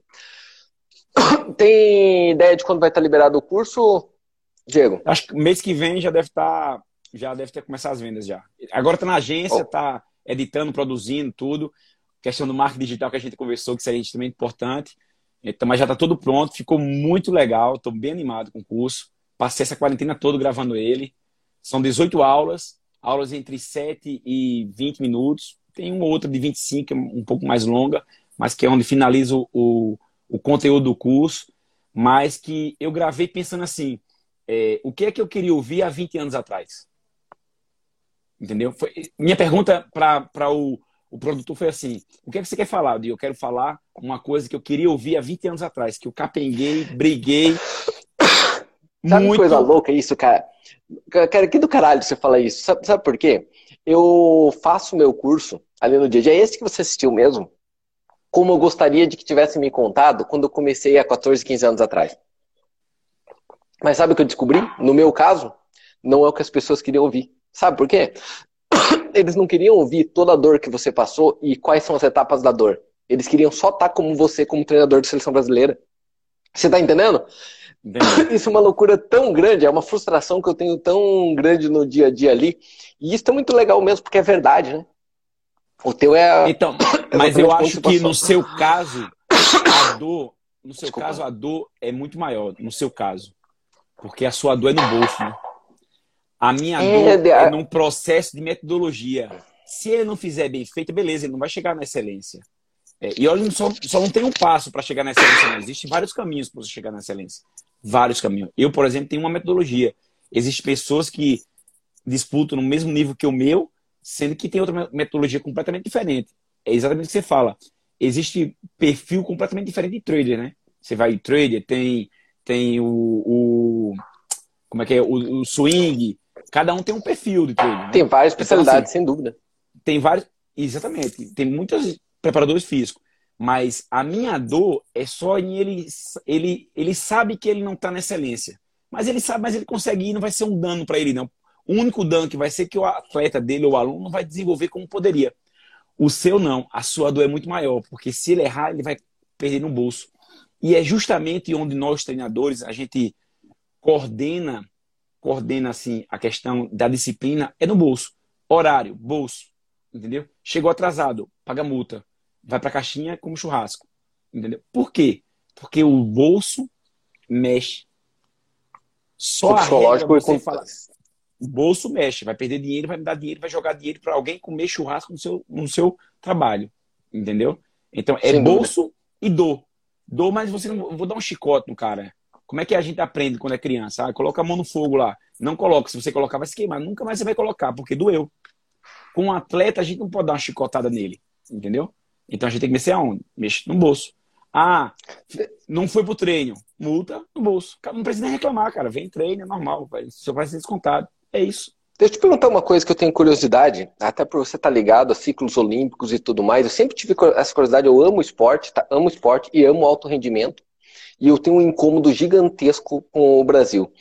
Tem ideia de quando vai estar liberado o curso, Diego? Acho que mês que vem já deve estar, tá, já deve ter começado as vendas já. Agora está na agência, está oh. editando, produzindo tudo. Questão do marketing digital que a gente conversou, que seria extremamente importante. Então, mas já está tudo pronto, ficou muito legal, estou bem animado com o curso. Passei essa quarentena toda gravando ele. São 18 aulas, aulas entre 7 e 20 minutos. Tem uma outra de 25, é um pouco mais longa, mas que é onde finalizo o, o conteúdo do curso. Mas que eu gravei pensando assim: é, o que é que eu queria ouvir há 20 anos atrás? Entendeu? Foi, minha pergunta para o, o produtor foi assim: o que é que você quer falar? Eu quero falar uma coisa que eu queria ouvir há 20 anos atrás, que eu capenguei, briguei, Sabe Muito... coisa louca isso, cara? Cara, que do caralho você fala isso? Sabe, sabe por quê? Eu faço meu curso ali no dia dia. É esse que você assistiu mesmo? Como eu gostaria de que tivesse me contado quando eu comecei há 14, 15 anos atrás. Mas sabe o que eu descobri? No meu caso, não é o que as pessoas queriam ouvir. Sabe por quê? Eles não queriam ouvir toda a dor que você passou e quais são as etapas da dor. Eles queriam só estar como você, como treinador de seleção brasileira. Você tá entendendo? Isso é uma loucura tão grande, é uma frustração que eu tenho tão grande no dia a dia ali. E isso é muito legal mesmo, porque é verdade, né? O teu é. Então, mas eu acho que no seu caso, a dor, no seu Desculpa. caso, a dor é muito maior, no seu caso. Porque a sua dor é no bolso, né? A minha é, dor é num processo de metodologia. Se ele não fizer bem feito, beleza, ele não vai chegar na excelência. É, e olha, só, só não tem um passo para chegar na excelência, não. Existem vários caminhos para você chegar na excelência vários caminhos. Eu, por exemplo, tenho uma metodologia. Existem pessoas que disputam no mesmo nível que o meu, sendo que tem outra metodologia completamente diferente. É exatamente o que você fala. Existe perfil completamente diferente de trader, né? Você vai em trader, tem, tem o, o como é que é, o, o, swing. Cada um tem um perfil de trader. Né? Tem várias especialidades, então, assim, sem dúvida. Tem vários, exatamente. Tem muitos preparadores físicos. Mas a minha dor é só em ele, ele, ele sabe que ele não está na excelência. Mas ele sabe, mas ele consegue ir, não vai ser um dano para ele, não. O único dano que vai ser que o atleta dele ou o aluno não vai desenvolver como poderia. O seu não, a sua dor é muito maior, porque se ele errar, ele vai perder no bolso. E é justamente onde nós treinadores a gente coordena, coordena assim a questão da disciplina é no bolso. Horário, bolso, entendeu? Chegou atrasado, paga multa vai para a caixinha como churrasco. Entendeu? Por quê? Porque o bolso mexe. Só a regra você fala, o bolso mexe, vai perder dinheiro, vai me dar dinheiro, vai jogar dinheiro para alguém comer churrasco no seu, no seu trabalho. Entendeu? Então é Sem bolso dúvida. e dor. Dor, mas você não vou dar um chicote no cara. Como é que a gente aprende quando é criança? Ah, coloca a mão no fogo lá. Não coloca. Se você colocar, vai se queimar. Nunca mais você vai colocar, porque doeu. Com um atleta, a gente não pode dar uma chicotada nele. Entendeu? Então a gente tem que mexer aonde? Mexe no bolso. Ah, não foi pro treino. Multa no bolso. Não precisa nem reclamar, cara. Vem treino, é normal. Só vai ser descontado. É isso. Deixa eu te perguntar uma coisa que eu tenho curiosidade, até por você estar tá ligado a ciclos olímpicos e tudo mais. Eu sempre tive essa curiosidade, eu amo esporte, tá? amo esporte e amo alto rendimento. E eu tenho um incômodo gigantesco com o Brasil.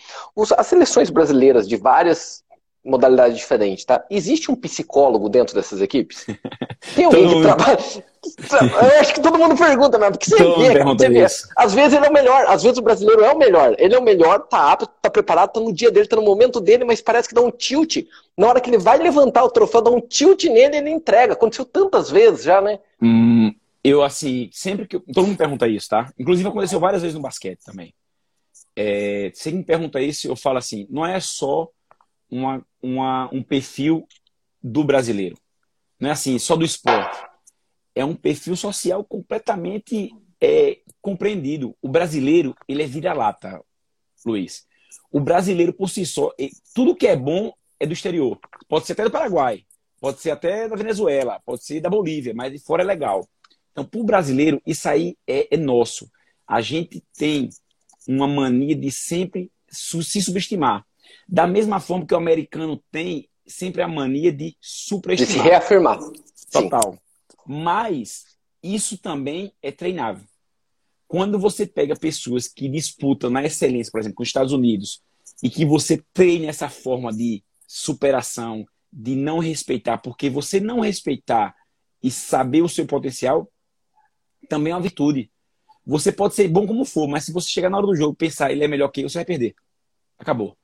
As seleções brasileiras de várias modalidade diferente, tá? Existe um psicólogo dentro dessas equipes? Tem alguém que trabalha. Eu acho que todo mundo pergunta, mas porque você vê, você vê. Às vezes ele é o melhor, às vezes o brasileiro é o melhor. Ele é o melhor, tá apto, tá preparado, tá no dia dele, tá no momento dele, mas parece que dá um tilt. Na hora que ele vai levantar o troféu, dá um tilt nele ele entrega. Aconteceu tantas vezes já, né? Hum, eu, assim, sempre que. Todo mundo pergunta isso, tá? Inclusive aconteceu várias vezes no basquete também. É, sempre me pergunta isso, eu falo assim: não é só uma, uma, um perfil do brasileiro. Não é assim, só do esporte. É um perfil social completamente é, compreendido. O brasileiro, ele é vira-lata, Luiz. O brasileiro, por si só, tudo que é bom é do exterior. Pode ser até do Paraguai, pode ser até da Venezuela, pode ser da Bolívia, mas de fora é legal. Então, para o brasileiro, isso aí é, é nosso. A gente tem uma mania de sempre se subestimar. Da mesma forma que o americano tem sempre a mania de superestimar. De se reafirmar. Total. Sim. Mas isso também é treinável. Quando você pega pessoas que disputam na excelência, por exemplo, com os Estados Unidos, e que você treina essa forma de superação, de não respeitar, porque você não respeitar e saber o seu potencial também é uma virtude. Você pode ser bom como for, mas se você chegar na hora do jogo e pensar ele é melhor que eu, você vai perder. Acabou.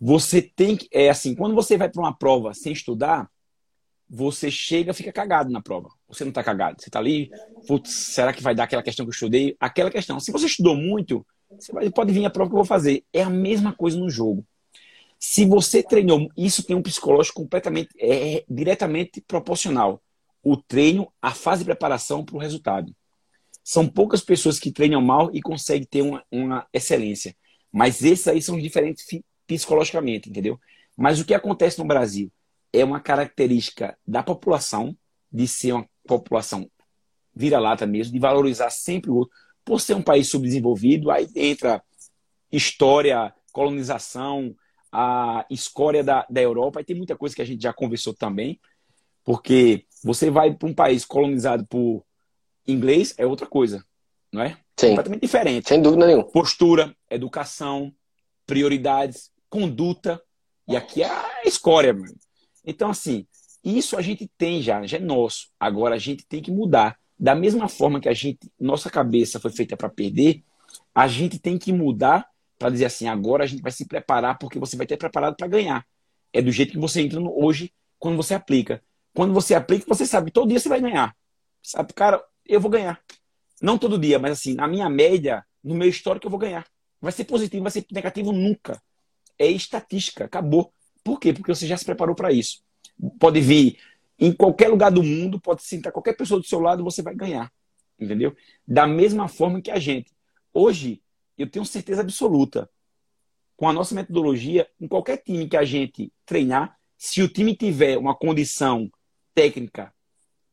Você tem que. É assim, quando você vai para uma prova sem estudar, você chega fica cagado na prova. Você não está cagado. Você está ali, putz, será que vai dar aquela questão que eu estudei? Aquela questão. Se você estudou muito, você vai, pode vir a prova que eu vou fazer. É a mesma coisa no jogo. Se você treinou, isso tem um psicológico completamente, é, é diretamente proporcional. O treino, a fase de preparação para o resultado. São poucas pessoas que treinam mal e conseguem ter uma, uma excelência. Mas esses aí são diferentes psicologicamente, entendeu? Mas o que acontece no Brasil é uma característica da população, de ser uma população vira-lata mesmo, de valorizar sempre o outro. Por ser um país subdesenvolvido, aí entra história, colonização, a escória da, da Europa, e tem muita coisa que a gente já conversou também, porque você vai para um país colonizado por inglês, é outra coisa, não é? Sim. Completamente diferente. Sem dúvida nenhuma. Postura, educação, prioridades, conduta, e aqui é a escória, mano. Então, assim, isso a gente tem já, já é nosso. Agora a gente tem que mudar. Da mesma forma que a gente, nossa cabeça foi feita para perder, a gente tem que mudar para dizer assim, agora a gente vai se preparar porque você vai ter preparado para ganhar. É do jeito que você entra no, hoje quando você aplica. Quando você aplica, você sabe, todo dia você vai ganhar. Sabe, cara, eu vou ganhar. Não todo dia, mas assim, na minha média, no meu histórico, eu vou ganhar. Vai ser positivo, vai ser negativo nunca. É estatística, acabou. Por quê? Porque você já se preparou para isso. Pode vir em qualquer lugar do mundo, pode sentar qualquer pessoa do seu lado, você vai ganhar. Entendeu? Da mesma forma que a gente. Hoje, eu tenho certeza absoluta, com a nossa metodologia, em qualquer time que a gente treinar, se o time tiver uma condição técnica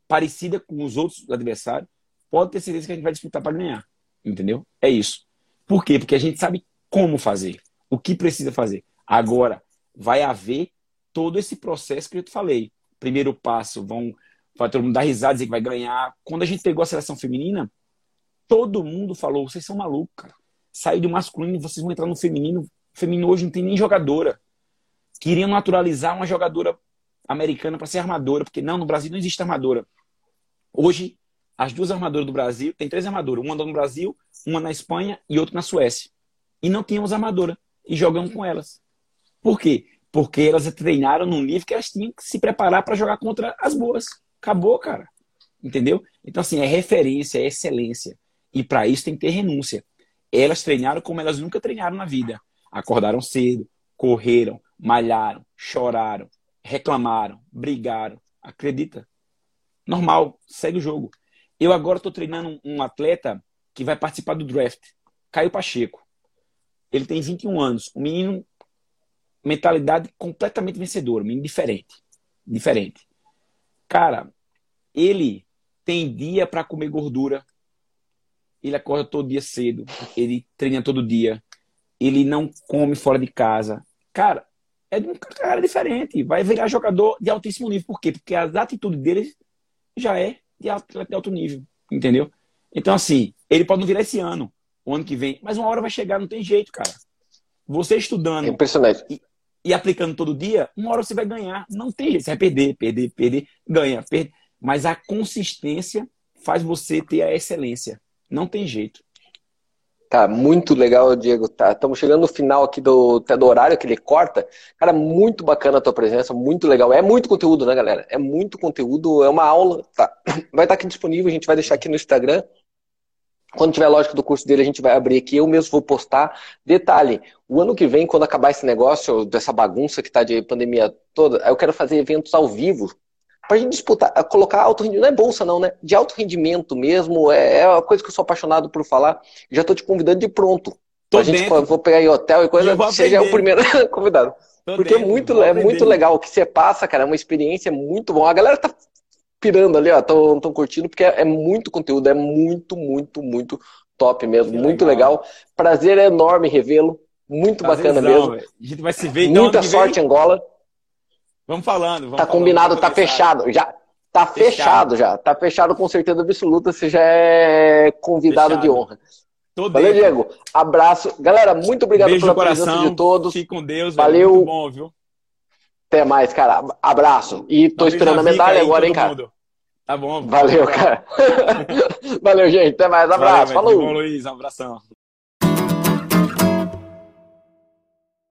parecida com os outros adversários, pode ter certeza que a gente vai disputar para ganhar. Entendeu? É isso. Por quê? Porque a gente sabe como fazer, o que precisa fazer. Agora, vai haver todo esse processo que eu te falei. Primeiro passo, vão vai todo mundo dar risada, dizer que vai ganhar. Quando a gente pegou a seleção feminina, todo mundo falou: vocês são malucos, cara. Saiu do masculino, vocês vão entrar no feminino. O feminino hoje não tem nem jogadora. Queriam naturalizar uma jogadora americana para ser armadora, porque não, no Brasil não existe armadora. Hoje, as duas armadoras do Brasil, tem três armadoras, uma no Brasil, uma na Espanha e outra na Suécia. E não tínhamos armadora. E jogamos com elas. Por quê? Porque elas treinaram num nível que elas tinham que se preparar para jogar contra as boas. Acabou, cara. Entendeu? Então, assim, é referência, é excelência. E para isso tem que ter renúncia. Elas treinaram como elas nunca treinaram na vida. Acordaram cedo, correram, malharam, choraram, reclamaram, brigaram. Acredita? Normal, segue o jogo. Eu agora estou treinando um atleta que vai participar do draft, Caio Pacheco. Ele tem 21 anos. Um menino, mentalidade completamente vencedora, um menino diferente. Diferente. Cara, ele tem dia para comer gordura. Ele acorda todo dia cedo. Ele treina todo dia. Ele não come fora de casa. Cara, é de um cara diferente. Vai virar jogador de altíssimo nível. Por quê? Porque as atitudes dele já é de alto, de alto nível. Entendeu? Então, assim, ele pode não virar esse ano, o ano que vem, mas uma hora vai chegar, não tem jeito, cara. Você estudando é impressionante. E, e, aplicando todo dia, uma hora você vai ganhar. Não tem jeito, você vai perder, perder, perder, ganha, perder. Mas a consistência faz você ter a excelência. Não tem jeito. Tá, muito legal, Diego. Tá, estamos chegando no final aqui do, até do horário que ele corta. Cara, muito bacana a tua presença, muito legal. É muito conteúdo, né, galera? É muito conteúdo, é uma aula. Tá. Vai estar aqui disponível, a gente vai deixar aqui no Instagram. Quando tiver a lógica do curso dele, a gente vai abrir aqui. Eu mesmo vou postar. Detalhe: o ano que vem, quando acabar esse negócio, dessa bagunça que tá de pandemia toda, eu quero fazer eventos ao vivo para gente disputar, colocar alto rendimento, não é bolsa não, né? De alto rendimento mesmo, é, é uma coisa que eu sou apaixonado por falar. Já estou te convidando de pronto. Tô a gente dentro. for pegar em hotel e coisa, seja o primeiro convidado. Tô Porque é dentro, é muito, é muito legal o que você passa, cara. É uma experiência muito bom. A galera tá pirando ali, ó. Tão, tão curtindo, porque é, é muito conteúdo, é muito, muito, muito top mesmo. Que muito legal. legal. Prazer enorme revê-lo. Muito Prazerzão, bacana mesmo. Véio. A gente vai se ver então, Muita sorte, vem. Angola. Vamos falando. Vamos tá falando, combinado, tá fechado. Já, tá fechado. fechado. já. Tá fechado com certeza absoluta. Você já é convidado fechado. de honra. Tô Valeu, dentro. Diego. Abraço. Galera, muito obrigado Beijo pela presença de todos. Fique com Deus. Valeu. Muito bom, viu? Até mais, cara. Abraço. E tô esperando a medalha agora, hein, cara. Mundo. Tá bom. Valeu, cara. Valeu, gente. Até mais. Abraço. Valeu, Falou. Bom, Luiz. Um abração.